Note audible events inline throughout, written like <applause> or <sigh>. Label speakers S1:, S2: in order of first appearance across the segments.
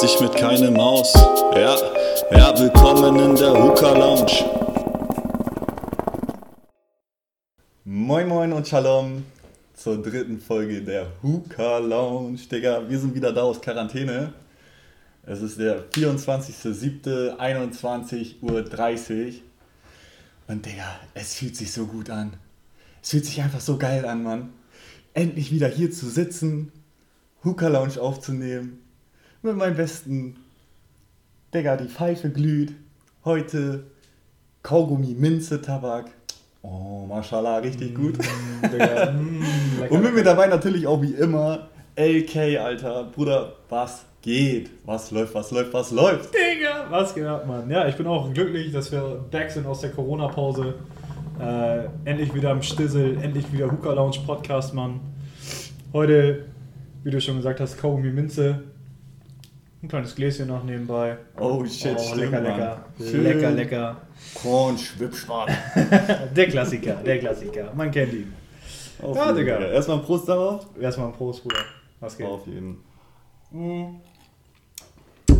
S1: sich mit keinem Maus. Ja, ja, willkommen in der Hookah Lounge.
S2: Moin Moin und Shalom zur dritten Folge der Hookah Lounge. Digga, wir sind wieder da aus Quarantäne. Es ist der 24.07.21.30 Uhr. Und Digga, es fühlt sich so gut an. Es fühlt sich einfach so geil an, Mann. Endlich wieder hier zu sitzen, Hookah Lounge aufzunehmen. Mit meinem besten. Digga, die Pfeife glüht. Heute Kaugummi, Minze, Tabak. Oh, mashallah, richtig gut. <laughs>
S3: Digga, mm.
S2: Und mit mir dabei natürlich auch wie immer LK, Alter. Bruder, was geht? Was läuft, was läuft, was läuft?
S3: Digga, was geht ab, Mann? Ja, ich bin auch glücklich, dass wir back sind aus der Corona-Pause. Äh, endlich wieder im Stissel, endlich wieder Hookah Lounge Podcast, Mann. Heute, wie du schon gesagt hast, Kaugummi Minze. Ein kleines Gläschen noch nebenbei.
S2: Oh shit,
S3: oh,
S2: stimmt,
S3: lecker, lecker.
S2: Schön.
S3: Lecker, lecker.
S2: Korn, Schwippschwatt. <laughs>
S3: Der Klassiker, der Klassiker. Man kennt ihn.
S2: Auf
S3: Ja, Digga.
S2: Erstmal Prost darauf.
S3: Erstmal ein Prost, Bruder. Was geht?
S2: Auf jeden.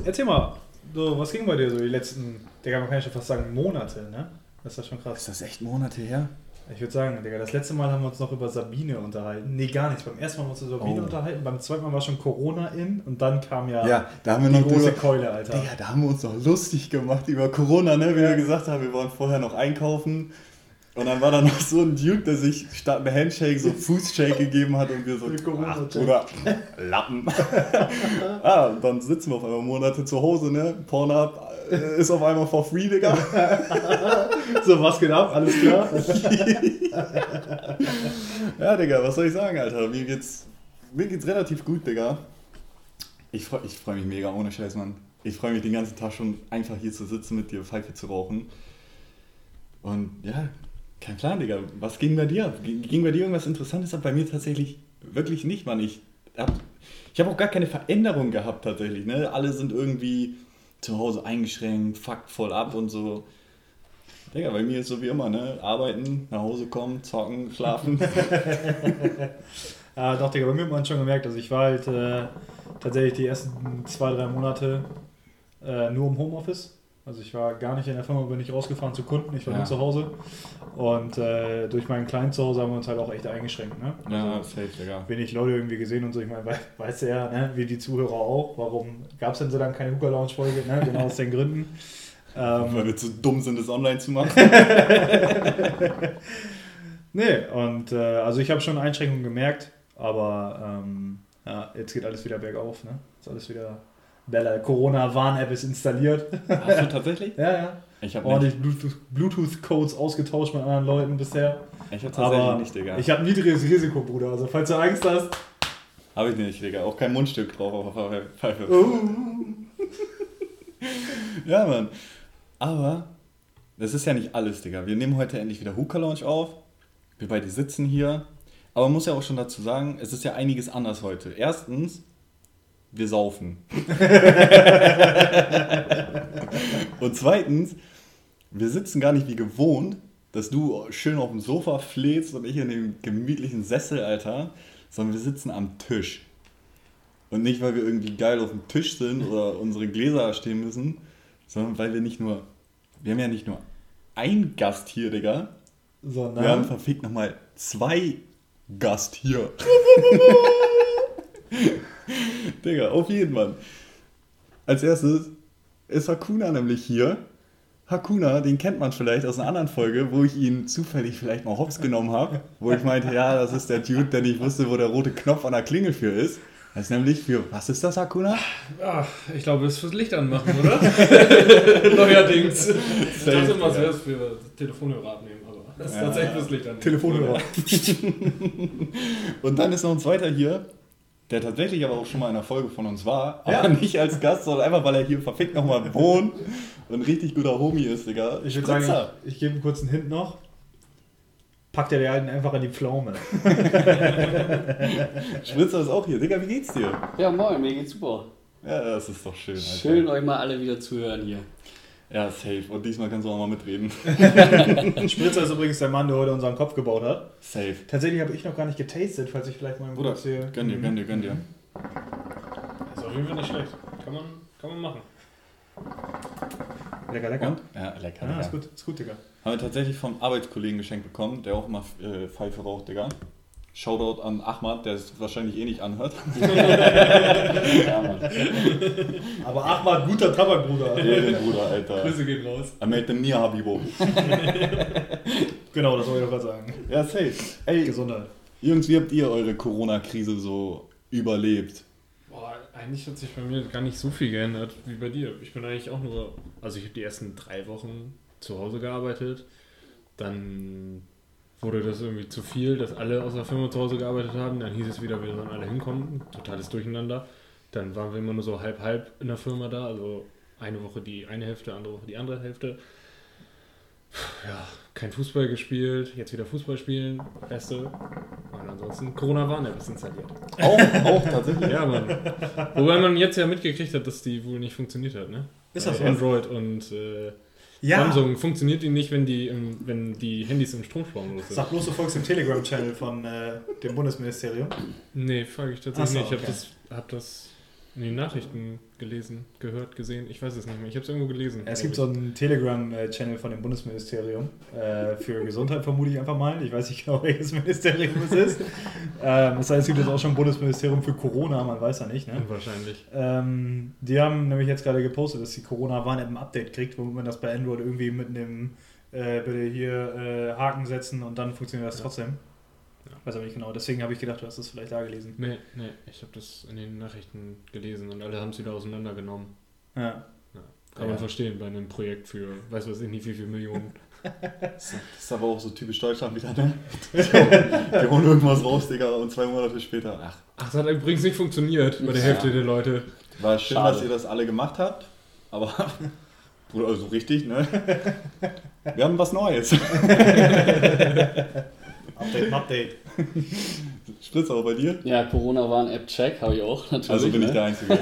S3: Erzähl mal, so, was ging bei dir so die letzten, Digga, man kann ja schon fast sagen Monate, ne? Das ist ja schon krass.
S2: Ist das echt Monate her?
S3: Ich würde sagen, Digga, das letzte Mal haben wir uns noch über Sabine unterhalten. Nee, gar nicht. Beim ersten Mal haben wir uns über Sabine
S2: Oh.
S3: unterhalten, beim zweiten Mal war schon Corona in und dann kam ja,
S2: Ja, da haben wir
S3: die
S2: noch
S3: große
S2: drüber,
S3: Keule, Alter.
S2: Digga, da haben wir uns noch lustig gemacht über Corona, ne? Wie wir gesagt haben, wir wollen vorher noch einkaufen. Und dann war da noch so ein Dude, der sich statt einem Handshake so Fußshake gegeben hat und wir so, <laughs> ach, Bruder, Lappen. <laughs> ah, dann sitzen wir auf einmal Monate zu Hause, ne? Pornhub ist auf einmal for free, Digga. <laughs>
S3: So, was geht ab? Alles klar? <laughs>
S2: Ja, Digga, was soll ich sagen, Alter? Mir geht's, mir geht's relativ gut, Digga. Ich freue ich freu mich mega, ohne Scheiß, Mann. Ich freue mich den ganzen Tag schon einfach hier zu sitzen, mit dir Pfeife zu rauchen. Und ja, kein Plan, Digga. Was ging bei dir? Ging bei dir irgendwas Interessantes ab? Bei mir tatsächlich wirklich nicht, Mann. Ich hab, ich hab auch gar keine Veränderung gehabt, tatsächlich. Ne? Alle sind irgendwie zu Hause eingeschränkt, fuckt voll ab und so. Digga, bei mir ist so wie immer, ne? Arbeiten, nach Hause kommen, zocken, schlafen. <laughs>
S3: Ja, doch, Digga, bei mir hat man schon gemerkt, also ich war halt äh, tatsächlich die ersten zwei, drei Monate äh, nur im Homeoffice. Also ich war gar nicht in der Firma, bin nicht rausgefahren zu Kunden, ich war
S2: Ja.
S3: nur zu Hause. Und äh, durch meinen kleinen Zuhause haben wir uns halt auch echt eingeschränkt. Ne?
S2: Ja, safe, Digga.
S3: wenig Leute irgendwie gesehen und so. Ich meine, wei- weißt du ja, ne, wie die Zuhörer auch, warum gab es denn so lange keine Hooker Lounge Folge? Ne? Genau aus den Gründen.
S2: Weil
S3: Ähm,
S2: wir zu dumm sind, das online zu machen. <laughs>
S3: nee, und äh, also ich habe schon Einschränkungen gemerkt, aber ähm, ja, jetzt geht alles wieder bergauf. Ne? Ist alles wieder. Bella, Corona-Warn-App ist installiert.
S2: Hast du tatsächlich? <laughs>
S3: ja, ja.
S2: Ich habe
S3: Ordentlich Bluetooth-Codes ausgetauscht mit anderen Leuten bisher.
S2: Ich habe tatsächlich
S3: Aber
S2: nicht, Digga.
S3: ich habe niedriges Risiko, Bruder. Also falls du Angst hast,
S2: Habe ich nicht, Digga. Auch kein Mundstück drauf auf der Pfeife.
S3: Oh. <laughs>
S2: Ja, Mann. Aber das ist ja nicht alles, Digga. Wir nehmen heute endlich wieder Hookah Lounge auf. Wir beide sitzen hier. Aber man muss ja auch schon dazu sagen, es ist ja einiges anders heute. Erstens, wir saufen. <laughs> Und zweitens, wir sitzen gar nicht wie gewohnt, dass du schön auf dem Sofa fläzt und ich in dem gemütlichen Sessel, Alter, sondern wir sitzen am Tisch. Und nicht, weil wir irgendwie geil auf dem Tisch sind oder unsere Gläser stehen müssen, sondern weil wir nicht nur, wir haben ja nicht nur einen Gast hier, Digga,
S3: sondern.
S2: wir haben verfickt nochmal zwei Gast hier. <laughs> <laughs> Digga, auf jeden Mann. Als erstes ist Hakuna nämlich hier. Hakuna, den kennt man vielleicht aus einer anderen Folge, wo ich ihn zufällig vielleicht mal hops genommen habe. Wo ich meinte, ja, das ist der Dude, der nicht wusste, wo der rote Knopf an der Klingel für ist. Das ist nämlich für, was ist das, Hakuna?
S4: Ach, ich glaube, es ist fürs Licht anmachen, oder? <laughs> Neuerdings. Ich dachte immer, es wäre für Telefonhörer abnehmen, aber das ist
S2: Ja.
S4: tatsächlich fürs Licht annehmen.
S3: Telefonhörer. <laughs>
S2: Und dann ist noch ein zweiter hier, der tatsächlich aber auch schon mal in einer Folge von uns war, aber
S3: Ja.
S2: nicht als Gast, sondern einfach, weil er hier verfickt nochmal wohnt <laughs> und ein richtig guter Homie ist, Digga.
S3: Ich würde sagen, ich, ich gebe einen kurzen Hint noch. Packt er die alten einfach in die Pflaume. <laughs>
S2: Spritzer ist auch hier. Digga, wie geht's dir?
S5: Ja, moin, mir geht's super.
S2: Ja, das ist doch schön, Alter.
S5: Schön, euch mal alle wieder zu hören hier.
S2: Ja, safe. Und diesmal kannst du auch mal mitreden. <laughs>
S3: Spritzer ist übrigens der Mann, der heute unseren Kopf gebaut hat.
S2: Safe.
S3: Tatsächlich habe ich noch gar nicht getastet, falls ich vielleicht mal
S2: Bruder,
S3: kurz hier.
S2: gönn dir, gönn dir, gönn dir.
S3: Also,
S4: auf jeden Fall nicht schlecht. Kann man, kann man machen.
S3: Lecker, lecker.
S2: Und? Ja, lecker.
S3: Ja,
S2: lecker.
S3: ist gut, ist gut, Digga.
S2: Haben wir tatsächlich vom Arbeitskollegen geschenkt bekommen, der auch immer äh, Pfeife raucht, Digga. Shoutout an Ahmad, der es wahrscheinlich eh nicht anhört. <laughs>
S5: Ja, Mann.
S3: Aber Ahmad, guter Tabakbruder.
S2: Ehrenbruder, Alter.
S4: Grüße gehen raus.
S2: Er made them near Habibo. <laughs>
S3: Genau, das wollte ich doch gerade sagen.
S2: Ja, safe. Ey,
S3: Gesundheit.
S2: Jungs, wie habt ihr eure Corona-Krise so überlebt?
S4: Boah, eigentlich hat sich bei mir gar nicht so viel geändert wie bei dir. Ich bin eigentlich auch nur, also ich habe die ersten drei Wochen zu Hause gearbeitet. Dann wurde das irgendwie zu viel, dass alle aus der Firma zu Hause gearbeitet haben. Dann hieß es wieder, wir sollen alle hinkommen. Totales Durcheinander. Dann waren wir immer nur so halb-halb in der Firma da. Also eine Woche die eine Hälfte, andere Woche die andere Hälfte. Ja, kein Fußball gespielt, jetzt wieder Fußball spielen, Beste. Und ansonsten Corona-Warn-App ist installiert.
S2: Auch, auch tatsächlich.
S4: Ja, Mann. Wobei man jetzt ja mitgekriegt hat, dass die wohl nicht funktioniert hat, ne?
S3: Ist das so?
S4: Android und äh,
S3: Ja.
S4: Samsung funktioniert die nicht, wenn die, wenn die Handys im Stromsparmodus sind.
S3: Sag bloß, du folgst dem Telegram-Channel von äh, dem Bundesministerium.
S4: Nee, frage ich
S3: Ach so,
S4: tatsächlich nicht. Ich
S3: okay.
S4: habe das, hab das in den Nachrichten gelesen, gehört, gesehen. Ich weiß es nicht mehr. Ich habe es irgendwo gelesen.
S3: Es gibt so einen Telegram-Channel von dem Bundesministerium äh, für <laughs> Gesundheit, vermute ich einfach mal. Ich weiß nicht genau, <laughs> welches Ministerium es ist. Ähm, das heißt, es gibt jetzt auch schon ein Bundesministerium für Corona, man weiß ja nicht. Ne?
S4: Wahrscheinlich.
S3: Ähm, die haben nämlich jetzt gerade gepostet, dass die Corona-Warn-App ein Update kriegt, womit man das bei Android irgendwie mit einem äh, bitte hier äh, Haken setzen und dann funktioniert das
S4: Ja.
S3: trotzdem. Weiß aber nicht genau. Deswegen habe ich gedacht, du hast das vielleicht da gelesen.
S4: Nee, nee, ich habe das in den Nachrichten gelesen und alle haben es wieder auseinandergenommen.
S3: Ja.
S4: Kann
S2: Ja.
S4: man verstehen bei einem Projekt für, weiß was ich nicht, wie viele Millionen. <laughs>
S2: Das ist aber auch so typisch Deutschland wieder, ne? Die hauen irgendwas raus, Digga, und zwei Monate später. Ach,
S4: Ach, das hat übrigens nicht funktioniert bei der
S5: Ja.
S4: Hälfte der Leute.
S2: war schön,
S5: Schade.
S2: dass ihr das alle gemacht habt, aber. <laughs> Bruder, also richtig, ne? Wir haben was Neues. <laughs>
S3: Update, Update. <laughs>
S2: Spritz auch bei dir?
S5: Ja, Corona-Warn-App-Check habe ich auch natürlich.
S2: Also bin ich
S5: ne?
S2: der Einzige. <laughs>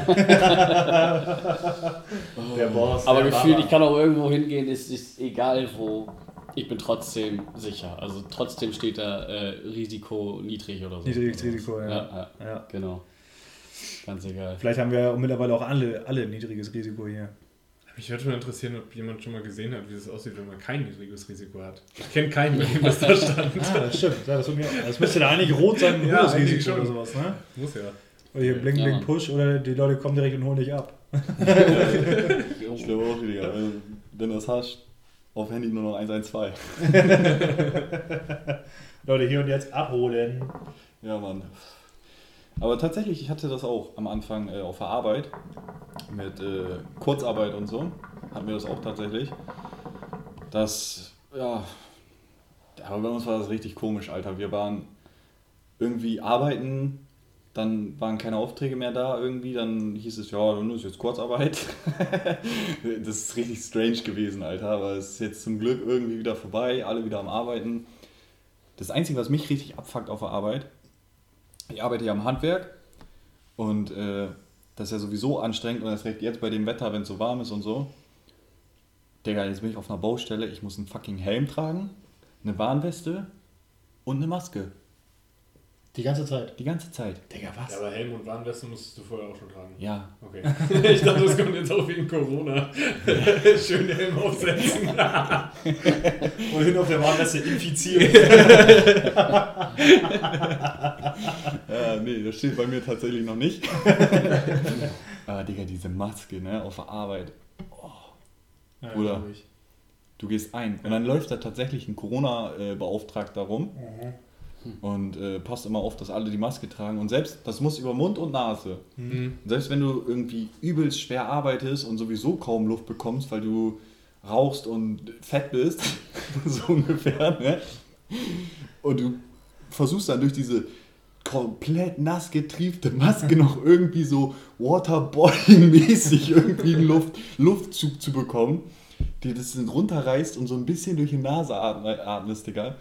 S3: Der Boss.
S5: Aber
S3: der
S5: gefühlt, ich kann auch irgendwo hingehen, ist, ist egal wo. Ich bin trotzdem sicher. Also trotzdem steht da äh, Risiko niedrig oder so.
S3: Niedriges Risiko, ja.
S5: Ja, ja,
S3: ja.
S5: genau. Ganz egal.
S3: Vielleicht haben wir ja mittlerweile auch alle, alle niedriges Risiko hier.
S4: Mich würde schon interessieren, ob jemand schon mal gesehen hat, wie es aussieht, wenn man kein niedriges Risiko hat. Ich kenne keinen, bei dem das da <laughs> stand.
S3: Ah, das stimmt. Ja, das, mir, das müsste da eigentlich rot sein, ein
S4: Ja,
S3: hohes Risiko
S4: schon.
S3: oder sowas, ne?
S4: Muss ja.
S3: Oder hier Bling
S5: Ja,
S3: Bling
S5: Mann.
S3: Push oder die Leute kommen direkt und holen dich ab. <laughs>
S2: Ich glaube auch, Digga. <laughs> Wenn du das hast, auf Handy nur noch 112.
S3: Leute, hier und jetzt abholen.
S2: Ja, Mann. Aber tatsächlich, ich hatte das auch am Anfang äh, auf der Arbeit mit äh, Kurzarbeit und so. Hatten wir das auch tatsächlich. Das, ja, aber bei uns war das richtig komisch, Alter. Wir waren irgendwie arbeiten, dann waren keine Aufträge mehr da irgendwie, dann hieß es, ja, dann ist jetzt Kurzarbeit. <laughs> das ist richtig strange gewesen, Alter, aber es ist jetzt zum Glück irgendwie wieder vorbei, alle wieder am Arbeiten. Das Einzige, was mich richtig abfuckt auf der Arbeit, ich arbeite ja im Handwerk und äh, das ist ja sowieso anstrengend und das recht jetzt bei dem Wetter, wenn es so warm ist und so. Digga, jetzt bin ich auf einer Baustelle, ich muss einen fucking Helm tragen, eine Warnweste und eine Maske.
S3: Die ganze Zeit.
S2: Die ganze Zeit.
S3: Digga, was?
S4: Ja, aber Helm und Warnweste musstest du vorher auch schon tragen.
S2: Ja.
S4: Okay. <laughs> Ich dachte, das kommt jetzt auch wegen Corona. <laughs> Schön Helm aufsetzen. <laughs>
S3: Und hin auf der Warnweste infiziert.
S2: Ja, nee, das steht bei mir tatsächlich noch nicht. Aber Digga, diese Maske, ne, auf der Arbeit.
S3: Ja,
S2: Bruder.
S3: glaub ich.
S2: Du gehst ein und dann läuft da tatsächlich ein Corona-Beauftragter rum und äh, passt immer auf, dass alle die Maske tragen. Und selbst, das muss über Mund und Nase.
S4: Mhm.
S2: Selbst wenn du irgendwie übelst schwer arbeitest und sowieso kaum Luft bekommst, weil du rauchst und fett bist, <laughs> so ungefähr, ne? Und du versuchst dann durch diese komplett nass getriefte Maske <laughs> noch irgendwie so Waterboarding-mäßig irgendwie einen Luft, Luftzug zu bekommen, die das runterreißt und so ein bisschen durch die Nase atme- atmest, Digga,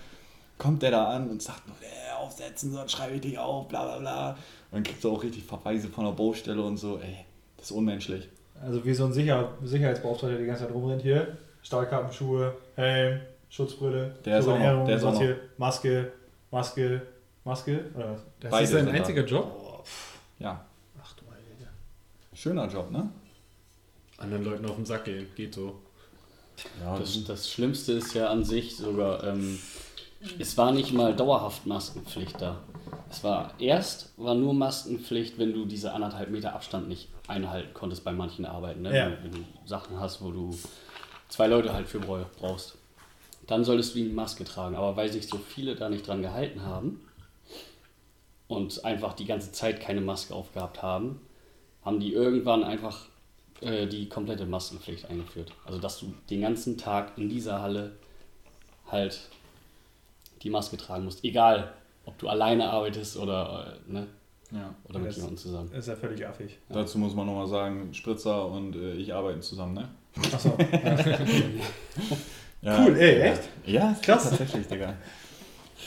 S2: kommt der da an und sagt noch, äh, aufsetzen, sonst schreibe ich dich auf, bla bla bla. Und dann kriegst du auch richtig Verweise von der Baustelle und so, ey, das ist unmenschlich.
S3: Also wie so ein Sicher Sicherheitsbeauftragter, der die ganze Zeit rumrennt hier. Stahlkappenschuhe, Helm, Schutzbrille,
S2: Der ist auch noch- der ist auch noch-
S3: hier Maske, Maske, Maske, oder was?
S4: Das
S2: Beide
S4: ist dein
S2: sind da.
S4: einziger Job?
S3: Oh.
S2: Ja.
S3: Ach du Heilige.
S2: Schöner Job, ne?
S4: Anderen Leuten auf den Sack gehen, geht so.
S2: Ja,
S5: Das, das Schlimmste ist ja an sich sogar, ähm, es war nicht mal dauerhaft Maskenpflicht da. Es war erst war nur Maskenpflicht, wenn du diese anderthalb Meter Abstand nicht einhalten konntest bei manchen Arbeiten. Ne?
S3: Ja.
S5: Wenn, du Sachen hast, wo du zwei Leute halt für brau- brauchst. Dann solltest du die Maske tragen. Aber weil sich so viele da nicht dran gehalten haben und einfach die ganze Zeit keine Maske aufgehabt haben, haben die irgendwann einfach äh, die komplette Maskenpflicht eingeführt. Also dass du den ganzen Tag in dieser Halle halt die Maske tragen musst. Egal, ob du alleine arbeitest oder, äh, ne,
S2: ja.
S5: oder mit jemandem zusammen.
S3: Ist ja völlig affig.
S2: Dazu muss man nochmal sagen, Spritzer und äh, ich arbeiten zusammen, ne?
S3: Achso.
S2: Ja. <laughs>
S3: Cool, ey, echt?
S2: Ja,
S3: Krass. <laughs>
S2: tatsächlich, Digga.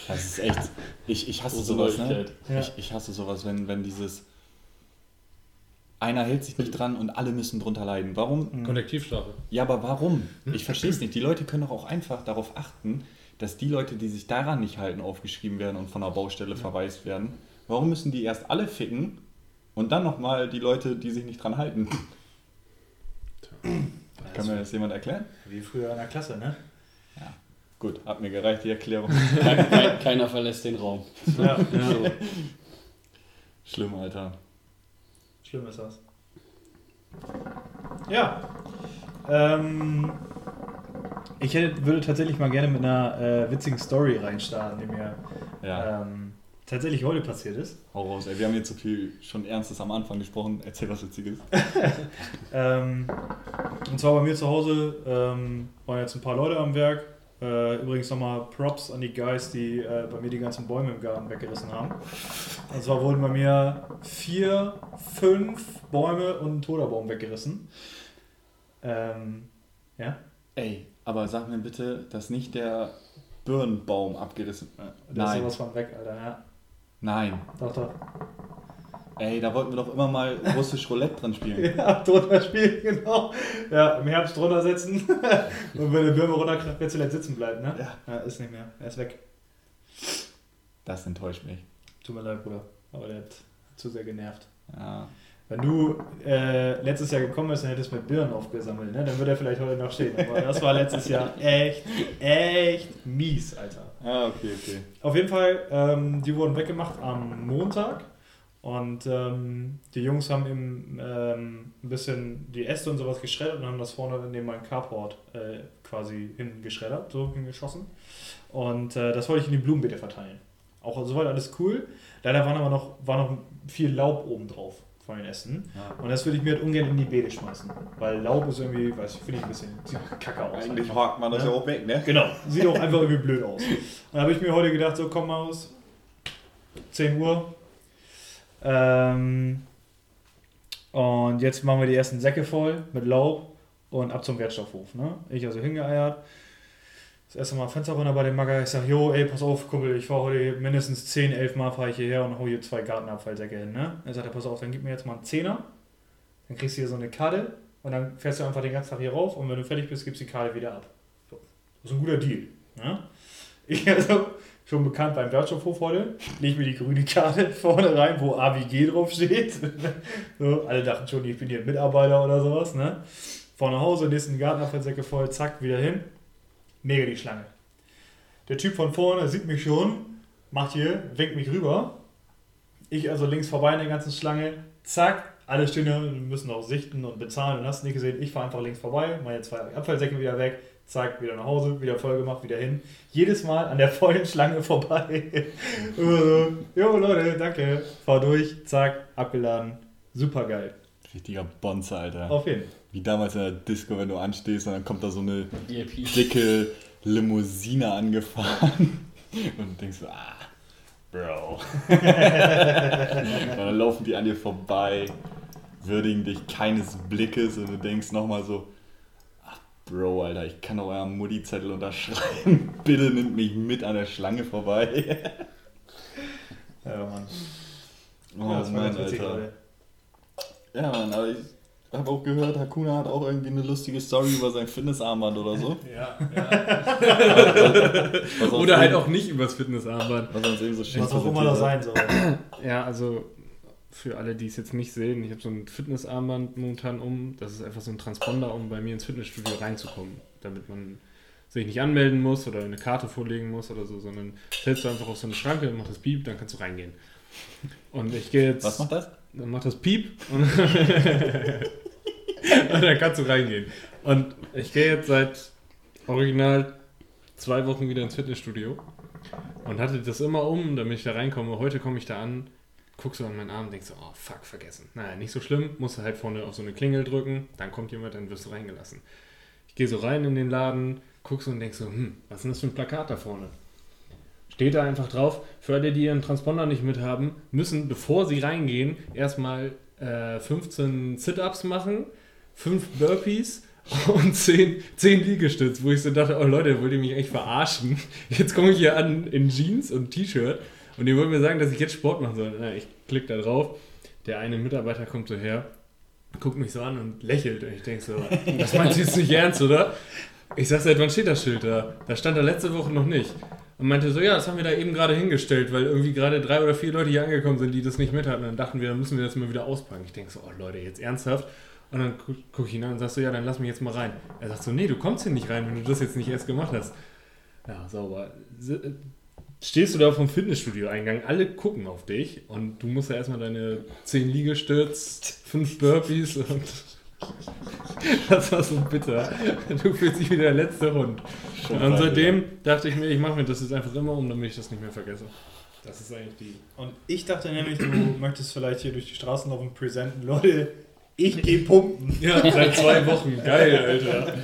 S2: Das ist echt. Ich, ich hasse
S5: Große
S2: sowas, ne?
S3: Ja.
S2: Ich, ich hasse sowas, wenn, wenn dieses. Einer hält sich nicht dran und alle müssen drunter leiden. Warum?
S4: Kollektivstrafe.
S2: Ja, aber warum? Ich verstehe es nicht. Die Leute können doch auch einfach darauf achten, dass die Leute, die sich daran nicht halten, aufgeschrieben werden und von der Baustelle verwaist werden. Warum müssen die erst alle ficken und dann nochmal die Leute, die sich nicht dran halten? <clears throat> Kann mir das jemand erklären?
S3: Wie früher in der Klasse, ne?
S2: Gut, hat mir gereicht die Erklärung. <laughs>
S5: Kein, kein, keiner verlässt den Raum.
S3: Ja,
S5: So.
S2: Schlimm, Alter.
S3: schlimm ist das. Ja. Ähm, ich hätte, würde tatsächlich mal gerne mit einer äh, witzigen Story reinstarten, die mir
S2: Ja,
S3: ähm, tatsächlich heute passiert ist.
S2: hau raus, ey. Wir haben jetzt so viel schon Ernstes am Anfang gesprochen. Erzähl was Witziges. <laughs>
S3: Ähm, und zwar bei mir zu Hause ähm, waren jetzt ein paar Leute am Werk. Äh, übrigens nochmal Props an die Guys, die äh, bei mir die ganzen Bäume im Garten weggerissen haben. Und zwar wurden bei mir vier, fünf Bäume und ein Toderbaum weggerissen. Ähm, ja,
S2: Ey, aber sag mir bitte, dass nicht der Birnbaum abgerissen
S3: da ist
S2: Nein.
S3: sowas von weg, Alter. Ja,
S2: Nein.
S3: doch, doch.
S2: Ey, da wollten wir doch immer mal russisch Roulette dran spielen. <laughs>
S3: Ja, drunter spielen, genau. Ja, im Herbst drunter setzen. <laughs> und wenn der Birne runterkracht, wird zuletzt sitzen bleiben, ne?
S2: Ja.
S3: ja. Ist nicht mehr. Er ist weg.
S2: Das enttäuscht mich.
S3: Tut mir leid, Bruder. Aber der hat zu sehr genervt.
S2: Ja.
S3: Wenn du äh, letztes Jahr gekommen bist und hättest mit Birnen aufgesammelt, ne, dann würde er vielleicht heute noch stehen. Aber das war letztes Jahr echt, echt mies, Alter.
S2: Ah, okay, okay.
S3: Auf jeden Fall, ähm, die wurden weggemacht am Montag. Und ähm, die Jungs haben eben ähm, ein bisschen die Äste und sowas geschreddert und haben das vorne neben meinem Carport äh, quasi hingeschreddert, so hingeschossen. Und äh, das wollte ich in die Blumenbeete verteilen. Auch soweit alles cool. Leider waren aber noch, war noch viel Laub oben drauf von den Ästen.
S2: Ja.
S3: Und das würde ich mir halt ungern in die Beete schmeißen. Weil Laub ist irgendwie, weiß ich, finde ich ein bisschen sieht kacke aus.
S2: Eigentlich hakt man das
S3: Ja.
S2: ja auch weg, ne?
S3: Genau, sieht auch einfach irgendwie blöd aus. <laughs> Und dann habe ich mir heute gedacht, so komm mal aus, 10 Uhr. Ähm, und jetzt machen wir die ersten Säcke voll mit Laub und ab zum Wertstoffhof. Ne? Ich also hingeeiert. Das erste Mal Fenster runter bei dem Magger. Ich sage, jo, ey, pass auf, Kumpel, ich fahre heute mindestens 10, 11 Mal fahre ich hierher und hole hier zwei Gartenabfallsäcke hin. Ne? Dann sagt er, pass auf, dann gib mir jetzt mal einen Zehner. Dann kriegst du hier so eine Karte und dann fährst du einfach den ganzen Tag hier rauf und wenn du fertig bist, gibst du die Karte wieder ab. So. Das ist ein guter Deal. Ne? <laughs> Ich also schon bekannt beim Wertstoffhof heute, lege mir die grüne Karte <laughs> vorne rein, wo AWG draufsteht. <laughs> so, alle dachten schon, ich bin hier Mitarbeiter oder sowas. Ne? Vor nach Hause, nächsten Gartenabfallsäcke voll, zack, wieder hin. Mega die Schlange. Der Typ von vorne sieht mich schon, macht hier, winkt mich rüber. Ich also links vorbei in der ganzen Schlange, zack, alle stehen und müssen auch sichten und bezahlen und hast nicht gesehen. Ich fahre einfach links vorbei, meine zwei Abfallsäcke wieder weg, zack, wieder nach Hause, wieder voll gemacht, wieder hin. Jedes Mal an der <laughs> vollen Schlange vorbei. <laughs> Immer so, jo Leute, danke, fahr durch, zack, abgeladen. Super geil.
S2: Richtiger Bonze, Alter.
S3: Auf jeden Fall.
S2: Wie damals in der Disco, wenn du anstehst und dann kommt da so eine
S5: VIP.
S2: dicke Limousine angefahren <laughs> und du denkst so, ah, Bro. <laughs> und dann laufen die an dir vorbei, würdigen dich keines Blickes und du denkst nochmal so, ach Bro, Alter, ich kann doch euren Mutti-Zettel unterschreiben. <laughs> Bitte nimmt mich mit an der Schlange vorbei.
S3: Ja, Mann.
S2: Oh
S3: ja, das war
S2: Mann,
S3: ganz witzig,
S2: Alter.
S3: Leute.
S2: Ja, Mann, aber ich habe auch gehört, Hakuna hat auch irgendwie eine lustige Story über sein Fitnessarmband oder so. <laughs>
S4: Ja, ja. Oder halt auch nicht übers Fitnessarmband.
S2: Was uns eben so schön
S3: Was auch immer das sein soll.
S4: Ja, also für alle, die es jetzt nicht sehen, ich habe so ein Fitnessarmband momentan um. Das ist einfach so ein Transponder, um bei mir ins Fitnessstudio reinzukommen. Damit man sich nicht anmelden muss oder eine Karte vorlegen muss oder so, sondern stellst du einfach auf so eine Schranke, macht das Piep, dann kannst du reingehen. Und ich gehe jetzt.
S2: Was macht das?
S4: Dann macht das Piep und, <laughs> und dann kannst du reingehen. Und ich gehe jetzt seit original zwei Wochen wieder ins Fitnessstudio und hatte das immer um, damit ich da reinkomme. Heute komme ich da an, guckst du an meinen Arm und denkst so, oh fuck, vergessen. Naja, nicht so schlimm, musst du halt vorne auf so eine Klingel drücken, dann kommt jemand, dann wirst du reingelassen. Ich gehe so rein in den Laden, guckst und denkst so, hm, was ist denn das für ein Plakat da vorne? Steht da einfach drauf, für alle, die ihren Transponder nicht mit haben, müssen, bevor sie reingehen, erstmal äh, 15 Sit-Ups machen, 5 Burpees <laughs> und 10, 10 Liegestütz, wo ich so dachte, oh Leute, wollt ihr mich echt verarschen? <laughs> Jetzt komme ich hier an in Jeans und T-Shirt und ihr wollt mir sagen, dass ich jetzt Sport machen soll. Na, ich klicke da drauf, der eine Mitarbeiter kommt so her, guckt mich so an und lächelt und ich denke so, das meinst du jetzt nicht ernst, oder? Ich sag, seit wann steht das Schild da? Da stand da letzte Woche noch nicht. Und meinte so, ja, das haben wir da eben gerade hingestellt, weil irgendwie gerade drei oder vier Leute hier angekommen sind, die das nicht mit hatten. Und dann dachten wir, dann müssen wir das mal wieder auspacken. Ich denke so, oh Leute, jetzt ernsthaft? Und dann gu gucke ich ihn an und sag so, ja, dann lass mich jetzt mal rein. Er sagt so, nee, du kommst hier nicht rein, wenn du das jetzt nicht erst gemacht hast. Ja, sauber. Stehst du da vom Fitnessstudio-Eingang, alle gucken auf dich und du musst ja erstmal deine 10 Liegestütz, 5 Burpees und <laughs> das war so bitter. Du fühlst dich wie der letzte Hund.
S2: Schon
S4: und seitdem dachte ich mir, ich mache mir das jetzt einfach immer um, damit ich das nicht mehr vergesse. Das ist eigentlich die.
S3: Und ich dachte nämlich, du möchtest vielleicht hier durch die Straßen laufen und präsenten. Leute, ich gehe pumpen.
S4: Ja, seit zwei Wochen. Geil, Alter.